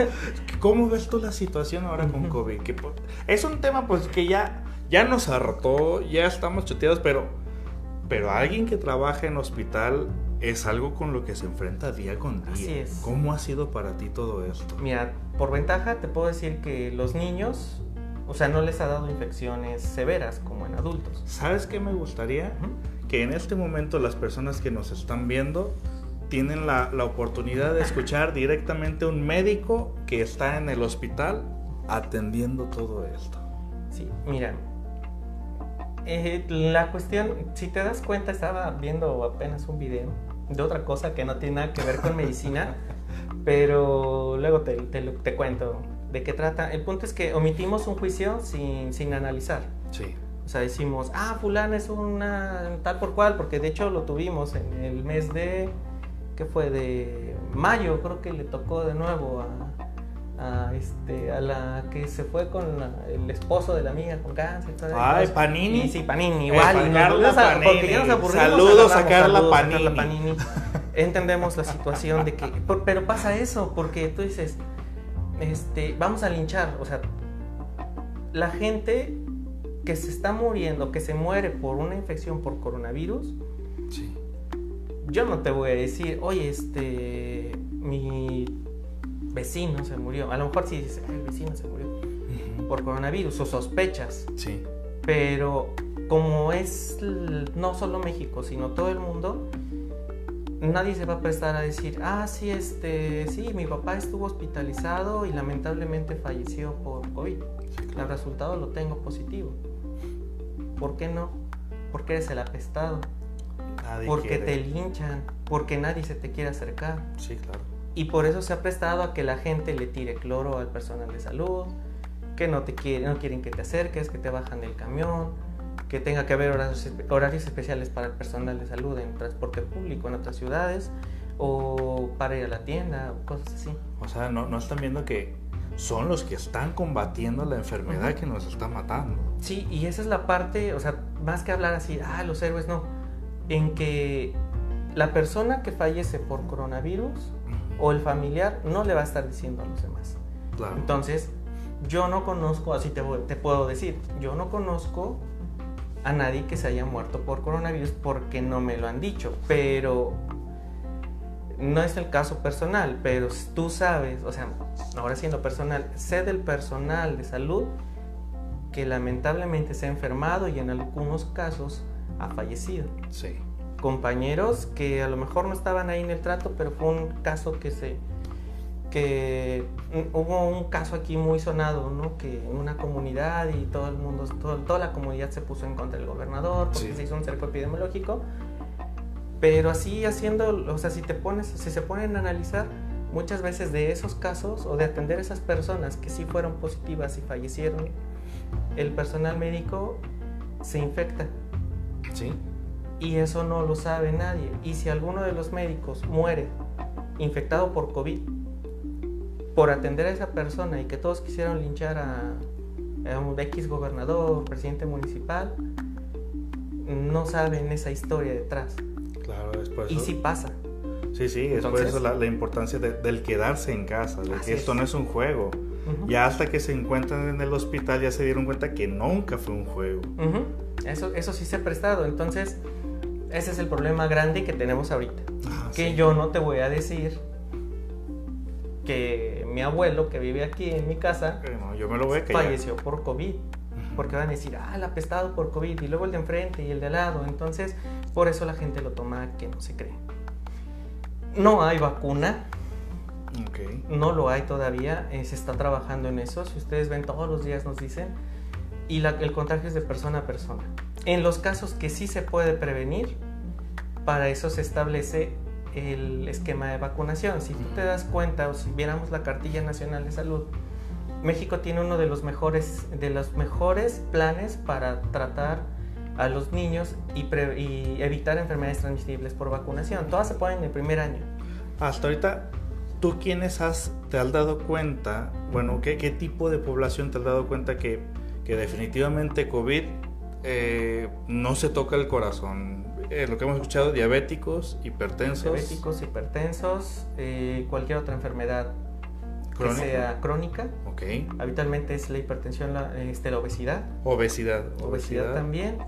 ¿Cómo ves tú la situación ahora con. COVID? Que, pues, es un tema pues que ya, ya nos hartó, ya estamos chuteados, pero, pero alguien que trabaja en hospital es algo con lo que se enfrenta día con día. Así es. ¿Cómo ha sido para ti todo esto? Mira, por ventaja te puedo decir que los niños, o sea, no les ha dado infecciones severas como en adultos. ¿Sabes qué me gustaría? Que en este momento las personas que nos están viendo tienen la, la oportunidad de escuchar directamente a un médico que está en el hospital atendiendo todo esto. Sí, mira. eh, la cuestión, si te das cuenta, estaba viendo apenas un video de otra cosa que no tiene nada que ver con medicina, pero luego te, te te cuento de qué trata. El punto es que omitimos un juicio sin, sin analizar. Sí. O sea, decimos, ah, fulana es una tal por cual, porque de hecho lo tuvimos en el mes de, ¿qué fue? De mayo, creo que le tocó de nuevo a, a, este, a la que se fue con la- el esposo de la amiga con cáncer. Ay. Panini. Y sí, Panini, Eh, igual. y nos- Carla Panini. porque ya nos aburrimos, Saludos a Carla saludos Panini. Panini. Entendemos la situación de que, pero pasa eso, porque tú dices, este, vamos a linchar, o sea, la gente que se está muriendo, que se muere por una infección por coronavirus, Sí. yo no te voy a decir, oye, este, mi vecino se murió. A lo mejor sí dices, "Ay, el vecino se murió por coronavirus o sospechas, Sí. pero como es no solo México, sino todo el mundo, nadie se va a prestar a decir, ah, sí, este, sí, mi papá estuvo hospitalizado y lamentablemente falleció por COVID. El resultado lo tengo positivo. ¿Por qué no? Porque eres el apestado. Nadie Porque quiere. te linchan. Porque nadie se te quiere acercar. Sí, claro. Y por eso se ha prestado a que la gente le tire cloro al personal de salud, que no te quieren, no quieren que te acerques, que te bajan del camión, que tenga que haber horarios, horarios especiales para el personal de salud en transporte público en otras ciudades o para ir a la tienda o cosas así. O sea, no, no están viendo que son los que están combatiendo la enfermedad Ujú. que nos está matando. Sí, y esa es la parte, o sea, más que hablar así, ah, los héroes no, en que la persona que fallece por coronavirus o el familiar no le va a estar diciendo a los demás. Claro. Entonces, yo no conozco, así te, te puedo decir, yo no conozco a nadie que se haya muerto por coronavirus porque no me lo han dicho, pero no es el caso personal, pero tú sabes, o sea, ahora siendo personal, sé del personal de salud que lamentablemente se ha enfermado y en algunos casos ha fallecido. Sí. Compañeros que a lo mejor no estaban ahí en el trato, pero fue un caso que se que hubo un caso aquí muy sonado, ¿no? Que en una comunidad y todo el mundo, todo- toda la comunidad se puso en contra del gobernador porque Sí. se hizo un cerco epidemiológico. Pero así haciendo, o sea, si te pones, si se ponen a analizar, muchas veces de esos casos o de atender a esas personas que sí fueron positivas y fallecieron, el personal médico se infecta Sí. y eso no lo sabe nadie. Y si alguno de los médicos muere infectado por COVID, por atender a esa persona y que todos quisieron linchar a, a un X gobernador, presidente municipal, no saben esa historia detrás. Claro, es por Y sí pasa. Sí, sí, es por Entonces- eso la, la importancia de- del quedarse en casa, de que esto es. no es un juego. Ujú. Ya hasta que se encuentran en el hospital ya se dieron cuenta que nunca fue un juego. Ujú. Eso, eso sí se ha prestado. Entonces, ese es el problema grande que tenemos ahorita. Ah, Que sí. yo no te voy a decir que mi abuelo que vive aquí en mi casa no, yo me lo falleció por COVID. Porque van a decir, ah, el apestado por COVID, y luego el de enfrente y el de al lado. Entonces, por eso la gente lo toma que no se cree. No hay vacuna, Ok. no lo hay todavía, eh, se está trabajando en eso. Si ustedes ven, todos los días nos dicen, y la- el contagio es de persona a persona. En los casos que sí se puede prevenir, para eso se establece el esquema de vacunación. Si tú te das cuenta o si viéramos la cartilla nacional de salud, México tiene uno de los mejores, de los mejores planes para tratar a los niños y, evitar enfermedades transmisibles por vacunación. Todas se ponen en el primer año. Hasta ahorita, ¿tú quiénes has, te has dado cuenta, bueno, qué, qué tipo de población te has dado cuenta que, que definitivamente COVID eh, no se toca el corazón? Eh, lo que hemos escuchado, diabéticos, hipertensos. Diabéticos, hipertensos, eh, cualquier otra enfermedad que sea crónica. Ok. Habitualmente es la hipertensión, la, este, la obesidad. Obesidad. Obesidad también.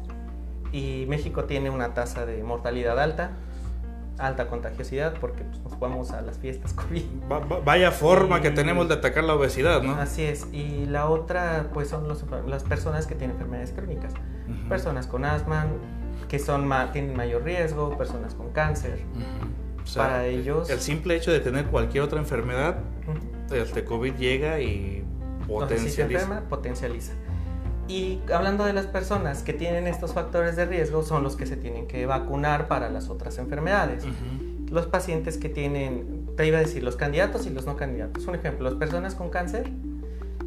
Y México tiene una tasa de mortalidad alta, alta contagiosidad, porque pues, nos vamos a las fiestas COVID. vaya forma que tenemos de atacar la obesidad, ¿no? Así es. Y la otra, pues son las personas que tienen enfermedades crónicas. Personas con asma, que son tienen mayor riesgo, personas con cáncer. Para ellos... El simple hecho de tener cualquier otra enfermedad, este COVID llega y potencializa. potencializa. Y hablando de las personas que tienen estos factores de riesgo, son los que se tienen que vacunar para las otras enfermedades. Los pacientes que tienen, te iba a decir, los candidatos y los no candidatos. Un ejemplo, las personas con cáncer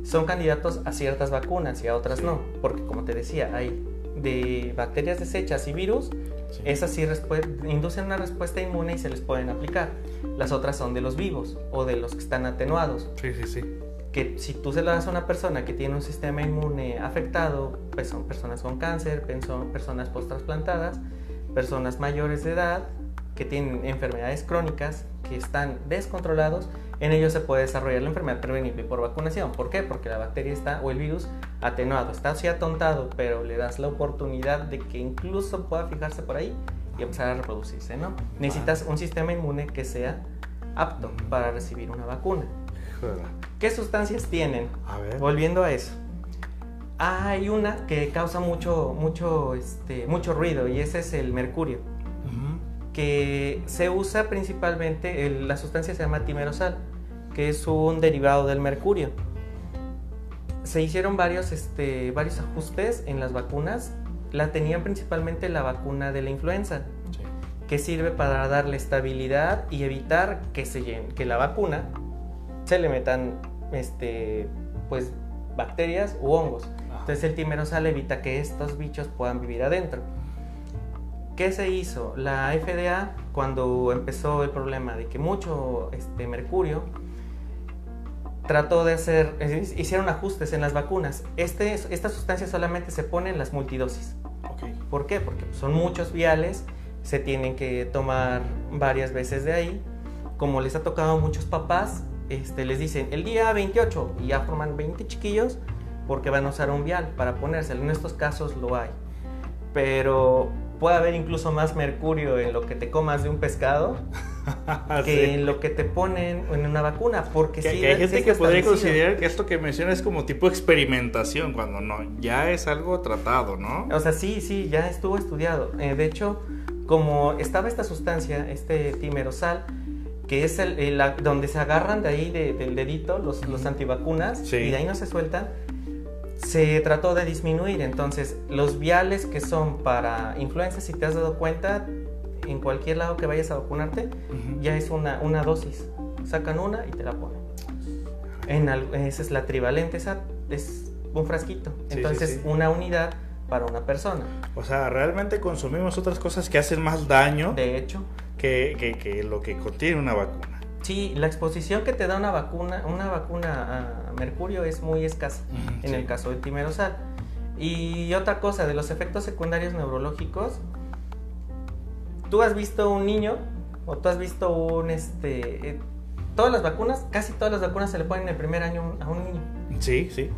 son candidatos a ciertas vacunas y a otras no, porque como te decía, hay de bacterias desechas y virus, esas sí inducen una respuesta inmune y se les pueden aplicar. Las otras son de los vivos o de los que están atenuados. Sí, sí, sí. Que si tú se lo das a una persona que tiene un sistema inmune afectado, pues son personas con cáncer, son personas post-trasplantadas, personas mayores de edad, que tienen enfermedades crónicas, que están descontrolados en ellos se puede desarrollar la enfermedad prevenible por vacunación. ¿Por qué? Porque la bacteria está o el virus atenuado, está así atontado, pero le das la oportunidad de que incluso pueda fijarse por ahí y empezar a reproducirse, ¿no? Necesitas un sistema inmune que sea apto para recibir una vacuna. ¿Qué sustancias tienen? Volviendo a eso. Hay una que causa mucho, mucho, este, mucho ruido y ese es el mercurio que se usa principalmente, la sustancia se llama timerosal, que es un derivado del mercurio. Se hicieron varios, este, varios ajustes en las vacunas. La tenían principalmente la vacuna de la influenza, que sirve para darle estabilidad y evitar que, se que la vacuna se le metan este, pues, bacterias u hongos. Entonces el timerosal evita que estos bichos puedan vivir adentro. ¿Qué se hizo? La FDA, cuando empezó el problema de que mucho este, mercurio, trató de hacer, hicieron ajustes en las vacunas. Este, esta sustancia solamente se pone en las multidosis. ¿Por qué? Porque son muchos viales, se tienen que tomar varias veces de ahí. Como les ha tocado a muchos papás, este, les dicen el día 28 y ya forman 20 chiquillos porque van a usar un vial para ponérselo. En estos casos lo hay. Pero puede haber incluso más mercurio en lo que te comas de un pescado que en lo que te ponen en una vacuna. Porque que, hay gente que podría considerar que esto que mencionas es como tipo experimentación, cuando no, ya es algo tratado, ¿no? O sea, sí, sí, ya estuvo estudiado. Eh, de hecho, como estaba esta sustancia, este timerosal, que es el, donde se agarran de ahí del dedito los, los antivacunas y de ahí no se sueltan se trató de disminuir. Entonces, los viales que son para influenza, si te has dado cuenta, en cualquier lado que vayas a vacunarte, ya es una, una dosis. Sacan una y te la ponen. En esa es la trivalente, esa es un frasquito. Entonces, una unidad para una persona. O sea, realmente consumimos otras cosas que hacen más daño. De hecho. Que, que lo que contiene una vacuna. Sí, la exposición que te da una vacuna, una vacuna a mercurio es muy escasa en el caso del timerosal. Y otra cosa, de los efectos secundarios neurológicos, tú has visto un niño o tú has visto un, este, eh, todas las vacunas, casi todas las vacunas se le ponen en el primer año a un niño. Sí, sí.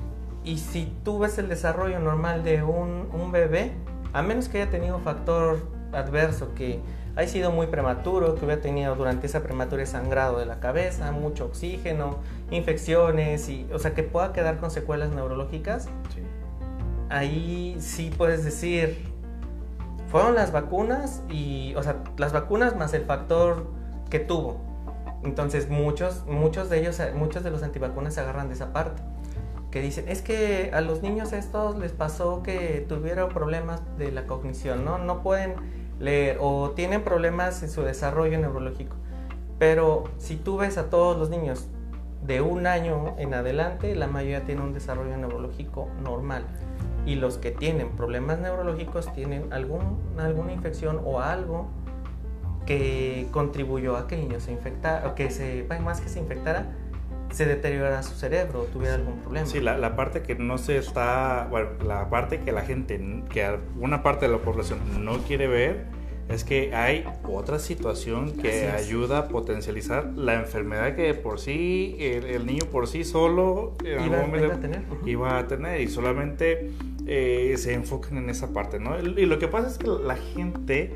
Y si tú ves el desarrollo normal de un, un bebé, a menos que haya tenido factor adverso que ha sido muy prematuro, que hubiera tenido durante esa prematura sangrado de la cabeza, mucho oxígeno, infecciones, y, o sea, que pueda quedar con secuelas neurológicas, ahí sí puedes decir, fueron las vacunas y, o sea, las vacunas más el factor que tuvo. Entonces muchos, muchos de ellos, muchos de los antivacunas se agarran de esa parte. Que dicen, es que a los niños estos les pasó que tuvieron problemas de la cognición, ¿no? No pueden leer o tienen problemas en su desarrollo neurológico. Pero si tú ves a todos los niños de un año en adelante, la mayoría tiene un desarrollo neurológico normal. Y los que tienen problemas neurológicos tienen algún, alguna infección o algo que contribuyó a que el niño se infectara, o que se, más que se infectara, se deteriorara su cerebro o tuviera algún problema. Sí, la, la, parte que no se está, bueno, la parte que la gente, que una parte de la población no quiere ver, es que hay otra situación que ayuda a potencializar la enfermedad que por sí el, niño por sí solo iba, a tener. iba a tener y solamente eh, se enfocan en esa parte, ¿no? Y lo que pasa es que la gente,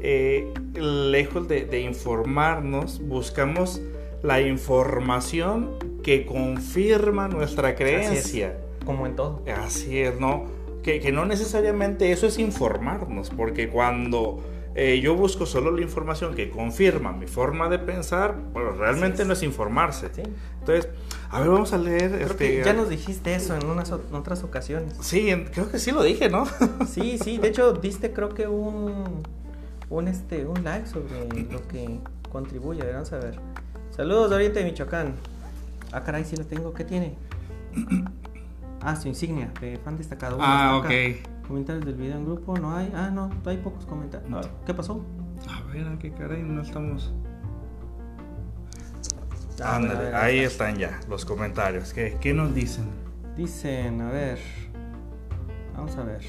eh, lejos de, de informarnos, buscamos la información que confirma nuestra creencia. como en todo. Así es, ¿no? Que, que, no necesariamente eso es informarnos, porque cuando eh, yo busco solo la información que confirma mi forma de pensar, bueno, realmente no es informarse. Entonces, a ver, vamos a leer. este, ya nos dijiste eso en unas otras ocasiones. Sí, creo que sí lo dije, ¿no? sí, sí, de hecho, diste creo que un, un, este, un like sobre lo que contribuye, vamos a ver. Saludos de Oriente de Michoacán. Ah, caray, sí lo tengo. ¿Qué tiene? Ah, su insignia de fan destacado. ah, ok. Comentarios del video en grupo, no hay. Ah, no, hay pocos comentarios. ¿Qué pasó? A ver, ¿a qué caray? No estamos. Ah, Ándale, ahí están ya los comentarios. ¿Qué, ¿Qué nos dicen? Dicen, a ver. Vamos a ver.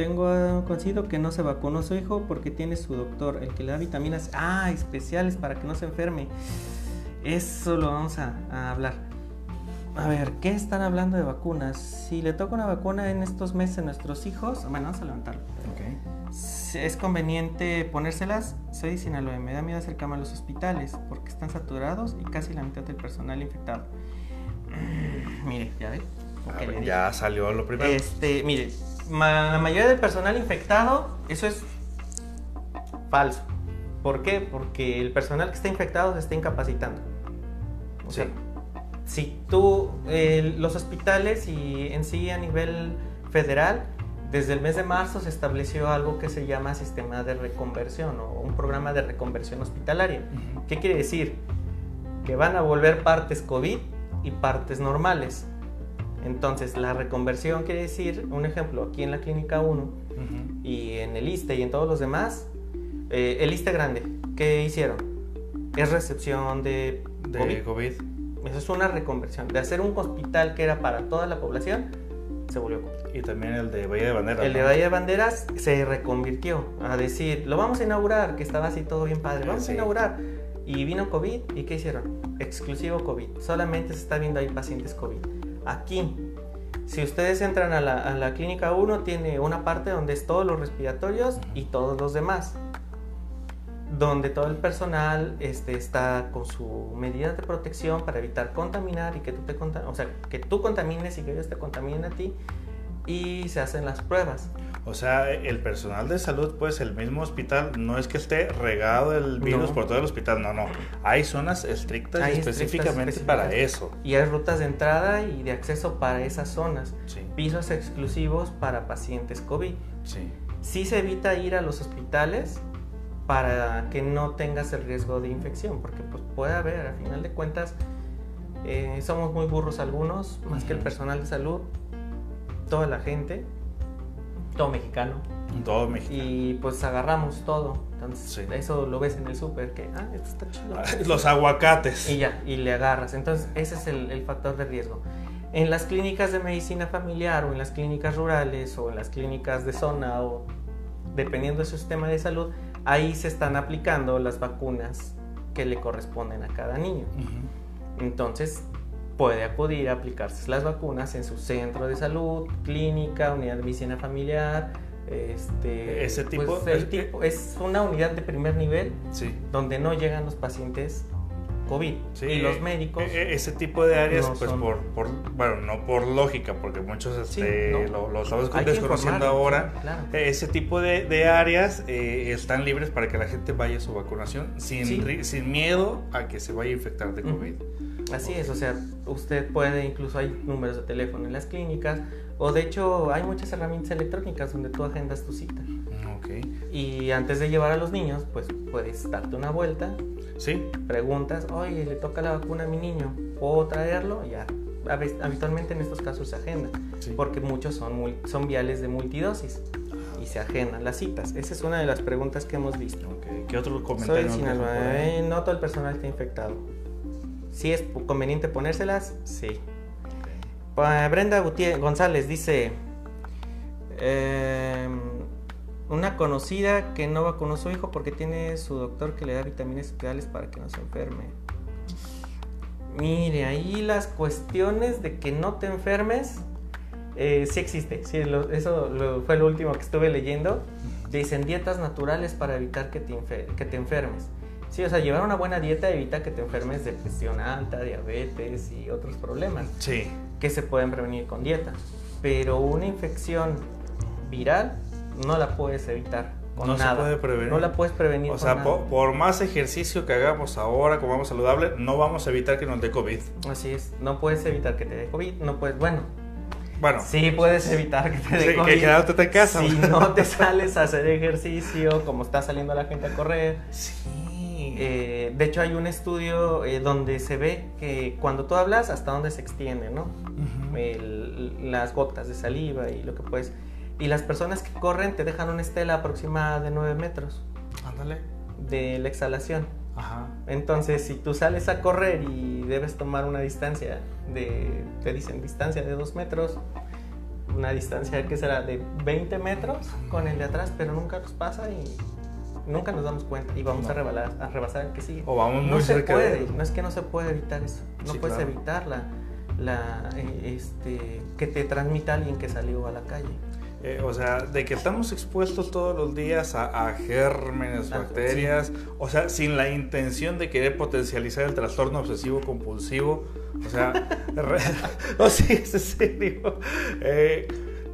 Tengo conocido que no se vacunó su hijo porque tiene su doctor, el que le da vitaminas ah, especiales para que no se enferme. Eso lo vamos a, hablar. A ver, ¿qué están hablando de vacunas? Si le toca una vacuna en estos meses a nuestros hijos, bueno, vamos a levantarlo. Es conveniente ponérselas. Soy de Sinaloa, me da miedo acercarme a los hospitales porque están saturados y casi la mitad del personal infectado. mire, ya ve. ya salió lo primero. Este, mire, la mayoría del personal infectado, eso es falso. ¿Por qué? Porque el personal que está infectado se está incapacitando. O sea, si tú, los hospitales y en sí a nivel federal, desde el mes de marzo se estableció algo que se llama sistema de reconversión o un programa de reconversión hospitalaria. ¿Qué quiere decir? Que van a volver partes COVID y partes normales. Entonces, la reconversión quiere decir, un ejemplo, aquí en la clínica 1 y en el ISTE y en todos los demás, eh, el ISTE grande, ¿qué hicieron? Es recepción de, de COVID. Eso es una reconversión. De hacer un hospital que era para toda la población, se volvió COVID. Y también el de Bahía de Banderas. El de Bahía de Banderas se reconvirtió a decir, lo vamos a inaugurar, que estaba así todo bien padre, vamos a inaugurar. Y vino COVID, ¿y qué hicieron? Exclusivo COVID. Solamente se está viendo ahí pacientes COVID aquí. Si ustedes entran a la, clínica 1, tiene una parte donde es todos los respiratorios y todos los demás. Donde todo el personal este, está con su medida de protección para evitar contaminar y que tú te o sea, que tú contamines y que ellos te contaminen a ti y se hacen las pruebas. O sea, el personal de salud, pues el mismo hospital, no es que esté regado el virus por todo el hospital, no, no. Hay zonas estrictas específicamente para eso. Y hay rutas de entrada y de acceso para esas zonas. Pisos exclusivos para pacientes COVID. Sí. Sí se evita ir a los hospitales para que no tengas el riesgo de infección, porque pues puede haber, a final de cuentas, eh, somos muy burros algunos, más que el personal de salud, toda la gente todo mexicano. Todo mexicano. Y pues agarramos todo. Entonces, eso lo ves en el súper, que, ah, esto está chido. Ah, los aguacates. Y ya, y le agarras. Entonces, ese es el, el, factor de riesgo. En las clínicas de medicina familiar o en las clínicas rurales o en las clínicas de zona o dependiendo de su sistema de salud, ahí se están aplicando las vacunas que le corresponden a cada niño. Entonces, puede acudir a aplicarse las vacunas en su centro de salud, clínica, unidad de medicina familiar. Este, Ese pues, tipo, tipo es una unidad de primer nivel donde no llegan los pacientes COVID. Sí, y los médicos. e- e- ese tipo de áreas, no pues son- por, por, bueno, no por lógica, porque muchos Sí, este, no. lo, lo estamos desconociendo ahora. sí, claro. Eh, Ese tipo de, de áreas eh, están libres para que la gente vaya a su vacunación sin, sin miedo a que se vaya a infectar de. COVID. Así es, o sea, usted puede, incluso hay números de teléfono en las clínicas, o de hecho hay muchas herramientas electrónicas donde tú agendas tu cita. Ok. Y antes de llevar a los niños, pues puedes darte una vuelta, Sí, preguntas, oye, le toca la vacuna a mi niño, ¿puedo traerlo? Ya. Hab- Habitualmente en estos casos se agenda, sí. porque muchos son, son viales de multidosis y se agendan las citas. Esa es una de las preguntas que hemos visto. Ok. ¿Qué otro Soy comentario? dejan Sinaloa, eh, no todo el personal está infectado. Si es conveniente ponérselas, sí. Brenda Gutiérrez González dice: em, Una conocida que no vacunó a su hijo porque tiene su doctor que le da vitaminas especiales para que no se enferme. Mire, ahí las cuestiones de que no te enfermes, eh, sí existe. Sí, lo- eso lo- fue lo último que estuve leyendo. Dicen dietas naturales para evitar que te, que te enfermes. Sí, o sea, llevar una buena dieta evita que te enfermes de presión alta, diabetes y otros problemas Sí. que se pueden prevenir con dieta. Pero una infección viral no la puedes evitar con No se puede prevenir. No la puedes prevenir O sea, por, más ejercicio que hagamos ahora, comamos saludable, no vamos a evitar que nos dé COVID. Así es, no puedes evitar que te dé COVID, no puedes, bueno, Bueno, sí puedes evitar que te dé Sí, COVID. que quedándote en casa. Si no te sales a hacer ejercicio, como está saliendo la gente a correr. sí. Eh, de hecho, hay un estudio eh, donde se ve que cuando tú hablas, hasta dónde se extiende, ¿no? El- las gotas de saliva y lo que puedes. Y las personas que corren te dejan una estela aproximada de 9 metros Ándale. de la exhalación. Ajá. Entonces, si tú sales a correr y debes tomar una distancia de, te dicen distancia de 2 metros, una distancia que será de 20 metros con el de atrás, pero nunca nos pasa y nunca nos damos cuenta y vamos No. a, rebalar, a rebasar el que sigue. O vamos no muy se cerca puede, de no es que no se puede evitar eso, no Sí, puedes claro. evitar la, la, eh, este, que te transmita alguien que salió a la calle. Eh, o sea, de que estamos expuestos todos los días a, a gérmenes, bacterias, o sea, sin la intención de querer potencializar el trastorno obsesivo compulsivo, o sea, re- no, sí, es en serio. Eh,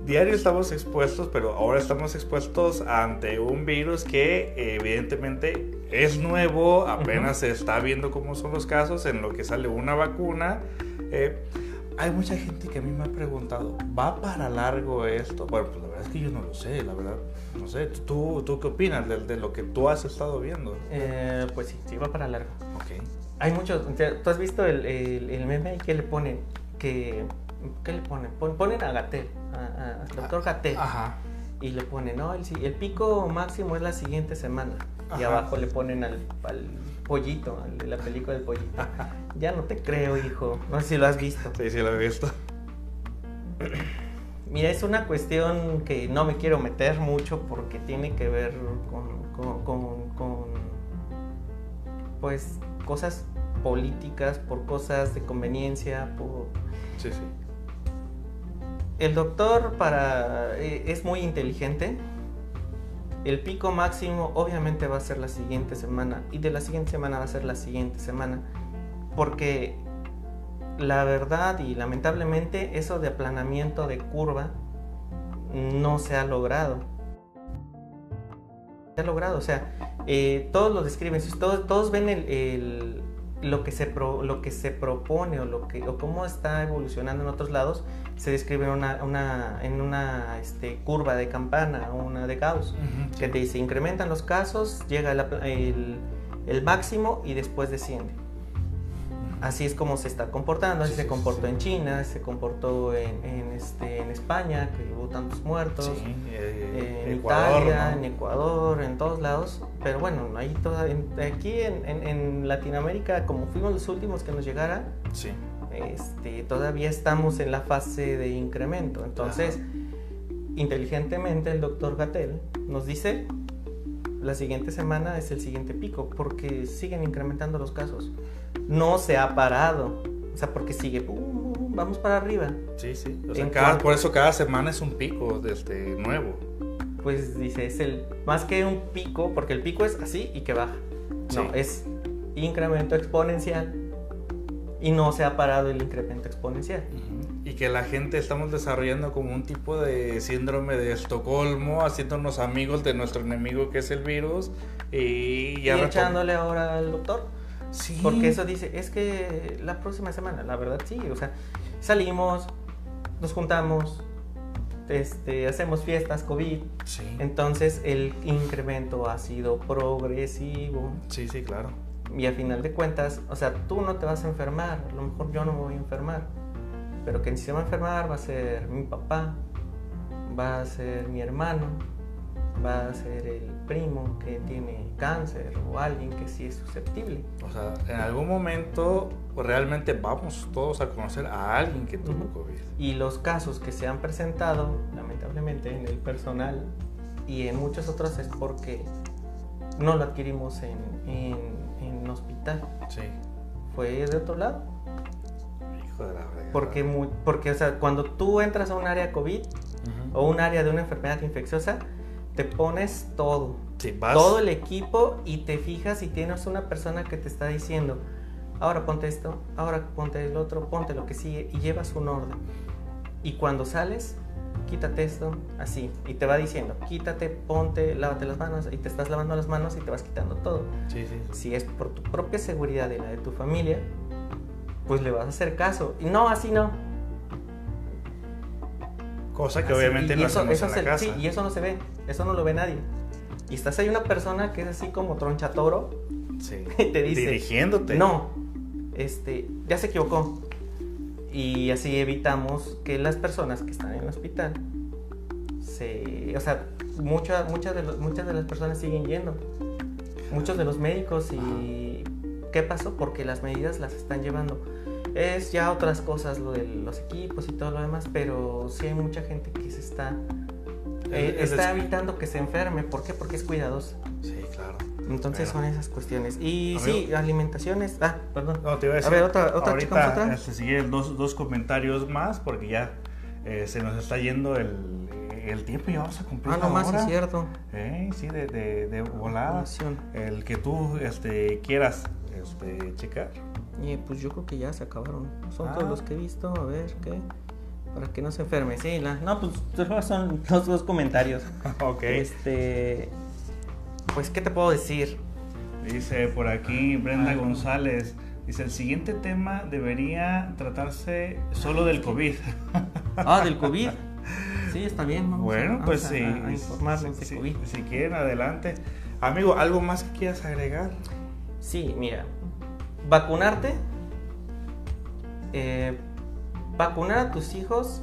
diario estamos expuestos, pero ahora estamos expuestos ante un virus que evidentemente es nuevo, apenas se está viendo cómo son los casos, en lo que sale una vacuna. Eh, hay mucha gente que a mí me ha preguntado, ¿va para largo esto? Bueno, pues la verdad es que yo no lo sé, la verdad, no sé. ¿Tú, tú qué opinas de, de lo que tú has estado viendo? Eh, pues sí, sí va para largo. Ok. Hay muchos, ¿tú has visto el, el, el meme que le ponen? Que, ¿Qué le ponen? Pon- Ponen a Gatel, al doctor Gatel, Ajá. y le ponen, no, el, el pico máximo es la siguiente semana. Y abajo le ponen al, al pollito, de la película del pollito. ya no te creo, hijo. No sé si lo has visto. Sí, sí, lo he visto. Mira, es una cuestión que no me quiero meter mucho porque tiene que ver con, con- con- con, pues, cosas políticas, por cosas de conveniencia, por... Sí, sí. El doctor para, eh, es muy inteligente. El pico máximo obviamente va a ser la siguiente semana y de la siguiente semana va a ser la siguiente semana. Porque la verdad y lamentablemente eso de aplanamiento de curva no se ha logrado. Se ha logrado, o sea, eh, todos lo describen, todos, todos ven el, lo, que se lo que se propone o, lo que, o cómo está evolucionando en otros lados, se describe en una, una- en una este, curva de campana, una de Gauss, que te dice, incrementan los casos, llega el- el máximo y después desciende. Así es como se está comportando, así Sí, se comportó sí. en China, se comportó en, en, este, en España, que hubo tantos muertos, Sí, eh, en Ecuador, Italia, ¿no? en Ecuador, en todos lados. Pero bueno, ahí toda, en- aquí en, Latinoamérica, como fuimos los últimos que nos llegara, Sí. este, todavía estamos en la fase de incremento. Entonces, inteligentemente el doctor Gatel nos dice, la siguiente semana es el siguiente pico, porque siguen incrementando los casos. No se ha parado, o sea, porque sigue, pum, vamos para arriba. Sí, sí. O sea, En cada- cuanto- por eso cada semana es un pico de este, nuevo. Pues dice, es el, más que un pico, porque el pico es así y que baja. No, es incremento exponencial y no se ha parado el incremento exponencial. Y que la gente estamos desarrollando como un tipo de síndrome de Estocolmo, haciéndonos amigos de nuestro enemigo que es el virus y ya y echándole ahora al doctor. Sí. Porque eso dice, es que la próxima semana, la verdad sí, o sea, salimos, nos juntamos, este, hacemos fiestas COVID. Sí. Entonces el incremento ha sido progresivo. Sí, sí, claro. Y a final de cuentas, o sea, tú no te vas a enfermar, a lo mejor yo no me voy a enfermar, pero quien se va a enfermar va a ser mi papá, va a ser mi hermano, va a ser el primo que tiene cáncer o alguien que sí es susceptible. O sea, en algún momento realmente vamos todos a conocer a alguien que tuvo COVID. Y los casos que se han presentado, lamentablemente, en el personal y en muchos otros es porque no lo adquirimos en, en, en hospital. Sí. Fue de otro lado. Hijo de la fregada. Porque, porque o sea, cuando tú entras a un área COVID Ujú. o un área de una enfermedad infecciosa, te pones todo, Sí, vas. todo el equipo y te fijas si tienes una persona que te está diciendo, ahora ponte esto, ahora ponte el otro, ponte lo que sigue y llevas un orden. Y cuando sales, quítate esto, así, y te va diciendo, quítate, ponte, lávate las manos y te estás lavando las manos y te vas quitando todo. Sí, sí. Si es por tu propia seguridad y la de tu familia, pues le vas a hacer caso. Y no, así no. Cosa que Así, obviamente y no eso, hacemos eso en la se- casa. sí, y eso no se ve, eso no lo ve nadie. Y estás ahí una persona que es así como tronchatoro Sí. y te dice, Dirigiéndote. no, este, ya se equivocó. Y así evitamos que las personas que están en el hospital se, o sea, muchas muchas de muchas de las personas siguen yendo. Muchos de los médicos y ¿qué pasó? Porque las medidas las están llevando. Es ya otras cosas lo de los equipos y todo lo demás, pero sí hay mucha gente que se está eh, Es- es está des- evitando que se enferme. ¿Por qué? Porque es cuidadosa. Sí, claro. Entonces son esas cuestiones. Y Amigo. sí, alimentaciones. Ah, perdón. No, te iba a decir. ver, otra, otra, ahorita otra. este, siguen dos, dos comentarios más porque ya eh, se nos está yendo el, el tiempo y ya vamos a cumplir Ah, no más, es cierto. Eh, sí, de, de, de volada. El que tú este, quieras este, checar. Y pues yo creo que ya se acabaron. Son Ah. todos los que he visto. A ver, ¿qué? Para que no se enferme. Sí, la... no, pues son los dos comentarios. ok. Este. Pues, ¿qué te puedo decir? Dice por aquí Brenda González. Dice, el siguiente tema debería tratarse solo del COVID. Ah, del COVID. Sí, está bien. Vamos Bueno, pues sí. Si, COVID. si quieren, adelante. Amigo, ¿algo más que quieras agregar? Sí, mira, vacunarte, eh, vacunar a tus hijos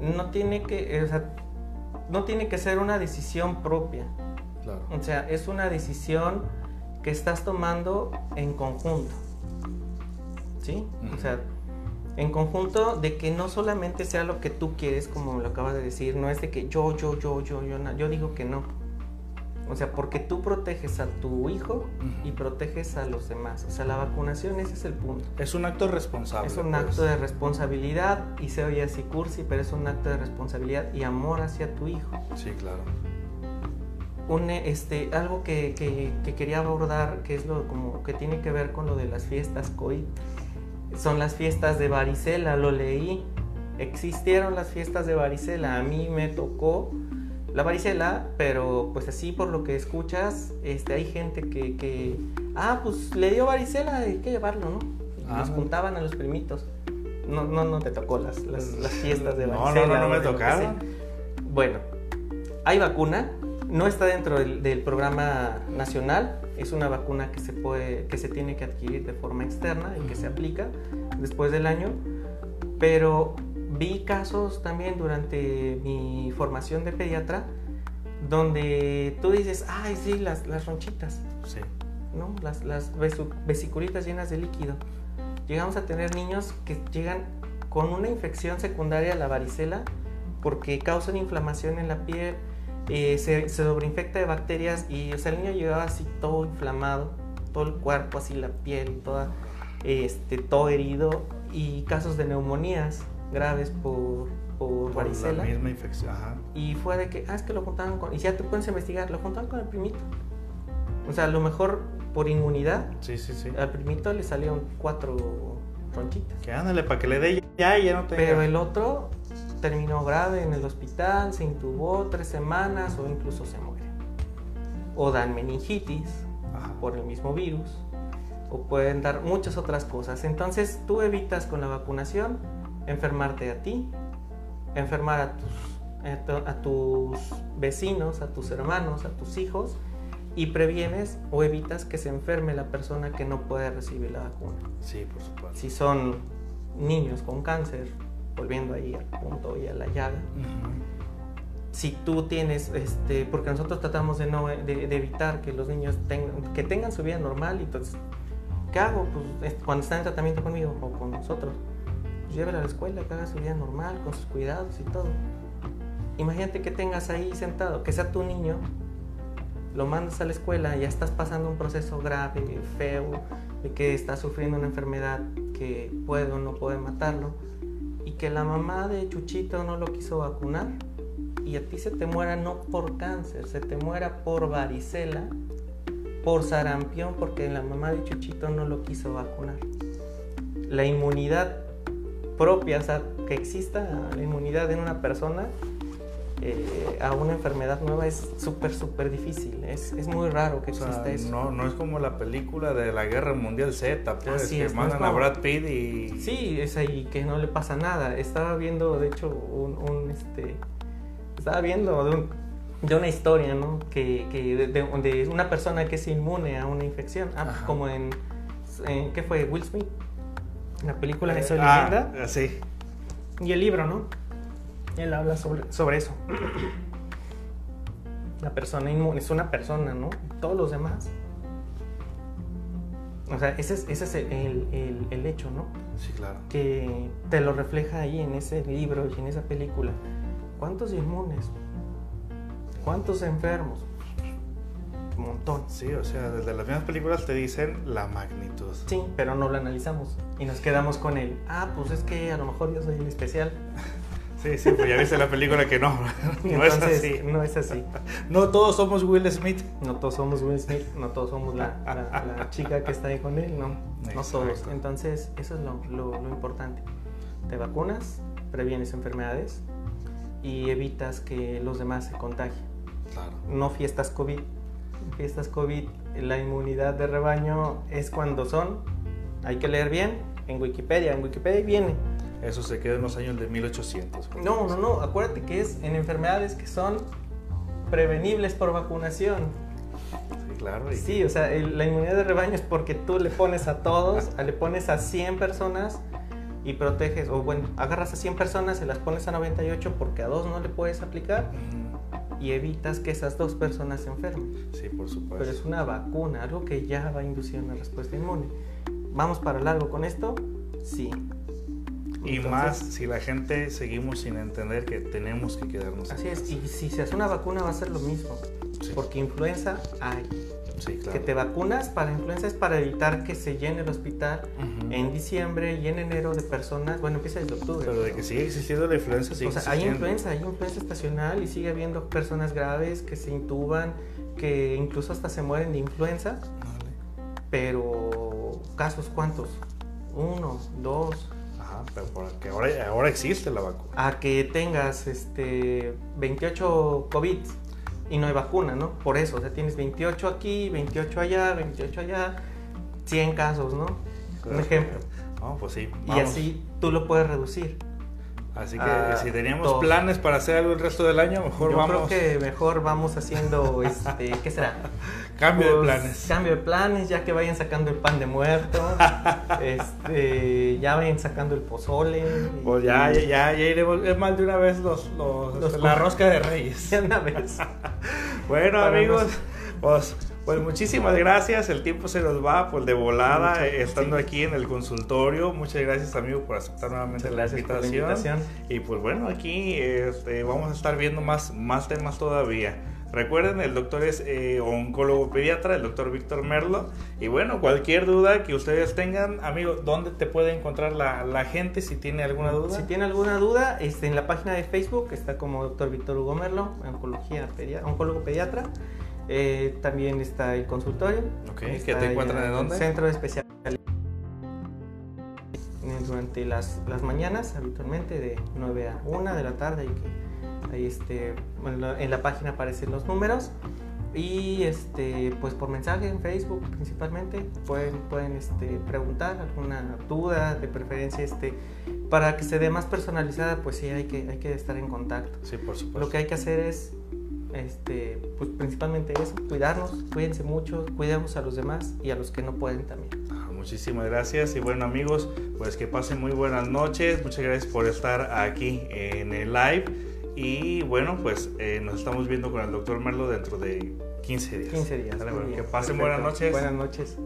no tiene que, eh, o sea, no tiene que ser una decisión propia. Claro. O sea, es una decisión que estás tomando en conjunto. ¿Sí? O sea, en conjunto de que no solamente sea lo que tú quieres, como me lo acabas de decir, no es de que yo, yo, yo, yo, yo, yo digo que no. O sea, porque tú proteges a tu hijo y proteges a los demás. O sea, la vacunación, ese es el punto. Es un acto responsable. Es un pues. acto de responsabilidad y se oye así cursi, pero es un acto de responsabilidad y amor hacia tu hijo. Sí, claro. un, este, algo que, que- que quería abordar, que es lo como que tiene que ver con lo de las fiestas COVID, son las fiestas de varicela, lo leí. Existieron las fiestas de varicela, a mí me tocó la varicela, pero pues así por lo que escuchas, este, hay gente que, que ah, pues le dio varicela, hay que llevarlo, ¿no? Ah, Los no. juntaban a los primitos. No, no, no te tocó las, las, las fiestas de No, no, varicela. no, no o me tocaron. Bueno, hay vacuna, no está dentro del, del programa nacional, es una vacuna que se puede, que se tiene que adquirir de forma externa y que se aplica después del año, pero vi casos también durante mi formación de pediatra donde tú dices, ay, sí, las, las ronchitas, Sí. ¿no? Las, las vesiculitas llenas de líquido. Llegamos a tener niños que llegan con una infección secundaria a la varicela porque causan inflamación en la piel, eh, se, se sobreinfecta de bacterias y o sea, el niño llegaba así todo inflamado, todo el cuerpo, así la piel, toda, este, todo herido y casos de neumonías graves por, por Por varicela. la misma infección. Ajá. Y fue de que, ah, es que lo juntaban con. Y ya te puedes investigar, lo juntaban con el primito. O sea, a lo mejor por inmunidad. Sí, sí, sí. Al primito le salieron cuatro ronchitas. Que ándale, para que le dé ya y ya no tenga. Pero el otro terminó grave en el hospital, se intubó tres semanas o incluso se muere. O dan meningitis Ajá. por el mismo virus. O pueden dar muchas otras cosas. Entonces tú evitas con la vacunación enfermarte a ti, enfermar a tus, a tu- a tus vecinos, a tus hermanos, a tus hijos y previenes o evitas que se enferme la persona que no puede recibir la vacuna. Sí, por supuesto. Si son niños con cáncer, volviendo ahí al punto y a la llaga, Ujú. si tú tienes, este, porque nosotros tratamos de, no, de, de evitar que los niños tengan, que tengan su vida normal, y entonces, ¿qué hago? Pues es- cuando están en tratamiento conmigo o con nosotros, llévela a la escuela, que haga su vida normal, con sus cuidados y todo. Imagínate que tengas ahí sentado, que sea tu niño, lo mandas a la escuela, ya estás pasando un proceso grave, feo, de que está sufriendo una enfermedad que puede o no puede matarlo, y que la mamá de Chuchito no lo quiso vacunar, y a ti se te muera no por cáncer, se te muera por varicela, por sarampión, porque la mamá de Chuchito no lo quiso vacunar. La inmunidad propia, o sea, que exista la inmunidad en una persona eh, a una enfermedad nueva es súper, súper difícil. Es, es muy raro que O sea, exista eso. no, no es como la película de la Guerra Mundial Z, pues, Así que es, no mandan a Brad Pitt y... Sí, es ahí que no le pasa nada. Estaba viendo, de hecho, un, un, este, estaba viendo de, un- de una historia, ¿no? Que, que de, de- de una persona que es inmune a una infección, ah, Ajá. como en, en, ¿qué fue? Will Smith, la película de Soy Ah, Leyenda sí. y el libro, ¿no? Él habla sobre, sobre eso. La persona inmune es una persona, ¿no? Todos los demás. O sea, ese es, ese es el- el- el hecho, ¿no? Sí, claro. que te lo refleja ahí en ese libro y en esa película. ¿Cuántos inmunes? ¿Cuántos enfermos? Un montón. Sí, o sea, desde las mismas películas te dicen la magnitud. Sí, pero no lo analizamos y nos quedamos con él. Ah, pues es que a lo mejor yo soy el especial. Sí, sí, pues ya viste la película que no, no es Entonces, así. No es así. No todos somos Will Smith. No todos somos Will Smith, no todos somos la, la- la chica que está ahí con él, no. No todos. Entonces, eso es lo, lo- lo importante. Te vacunas, previenes enfermedades y evitas que los demás se contagien. Claro. no fiestas COVID. Fiestas COVID, la inmunidad de rebaño es cuando son, hay que leer bien, en Wikipedia, en Wikipedia viene. Eso se queda en los años de 1800. No, no, no, acuérdate que es en enfermedades que son prevenibles por vacunación. Sí, claro. y- Sí, o sea, el- la inmunidad de rebaño es porque tú le pones a todos, le pones a 100 personas y proteges, o bueno, agarras a 100 personas, se las pones a 98 porque a dos no le puedes aplicar Mm, y evitas que esas dos personas se enfermen. Sí, por supuesto. Pero es una vacuna, algo que ya va a inducir una respuesta inmune. ¿Vamos para largo con esto? Sí. Y Entonces, más si la gente seguimos sin entender que tenemos que quedarnos. en Así es, casa. y si se hace una vacuna va a ser lo mismo. Sí. Porque influenza hay. Sí, claro. Que te vacunas para influenza es para evitar que se llene el hospital Ujú. en diciembre y en enero de personas. Bueno, empieza desde octubre. Pero de que sigue existiendo la influenza, sigue o sea, hay influenza, hay influenza estacional y sigue habiendo personas graves que se intuban, que incluso hasta se mueren de influenza. Vale. Pero, ¿casos cuántos? Uno, dos. Ajá, pero porque ahora, ahora existe la vacuna. A que tengas este 28 COVID y no hay vacuna, ¿no? Por eso, o sea, tienes 28 aquí, 28 allá, 28 allá, 100 casos, ¿no? Un ejemplo. No, pues sí. Y así tú lo puedes reducir. Así que Ah, si teníamos planes para hacer algo el resto del año, mejor Yo vamos. creo que mejor vamos haciendo, este, ¿qué será? Cambio de Pues, planes. Cambio de planes, ya que vayan sacando el pan de muerto, este, ya vayan sacando el pozole. Pues ya, ya, ya, ya iremos. Es más de una vez los, los, Los la po- rosca de reyes. de una vez. Bueno, Para amigos, nos- pues, pues muchísimas gracias. El tiempo se nos va pues de volada, Muchas- eh, estando sí. aquí en el consultorio. Muchas gracias, amigo, por aceptar nuevamente la por la invitación. invitación. Y pues bueno, aquí este, vamos a estar viendo más, más temas todavía. Recuerden, el doctor es eh, oncólogo pediatra, el doctor Víctor Merlo. Y bueno, cualquier duda que ustedes tengan, amigo, ¿dónde te puede encontrar la, la gente si tiene alguna duda? Si tiene alguna duda, este, en la página de Facebook está como Dr. Víctor Hugo Merlo, oncología pedia- oncólogo pediatra. Eh, también está el consultorio. Ok, ¿que te encuentran en dónde? Centro de especialidad. Durante las, las mañanas, habitualmente, de 9 a 1 de la tarde. Y que este, en, la, en la página aparecen los números. Y este, pues por mensaje en Facebook principalmente pueden, pueden este, preguntar alguna duda, de preferencia este, para que se dé más personalizada, pues sí hay que, hay que estar en contacto. Sí, por supuesto. Lo que hay que hacer es, este, pues principalmente eso, cuidarnos, cuídense mucho, cuidemos a los demás y a los que no pueden también. Ah, Muchísimas gracias y bueno amigos, pues que pasen muy buenas noches. Muchas gracias por estar aquí en el live y bueno, pues eh, nos estamos viendo con el doctor Merlo dentro de 15 días. 15 días. Dale, bueno, que pasen Perfecto. buenas noches. Buenas noches.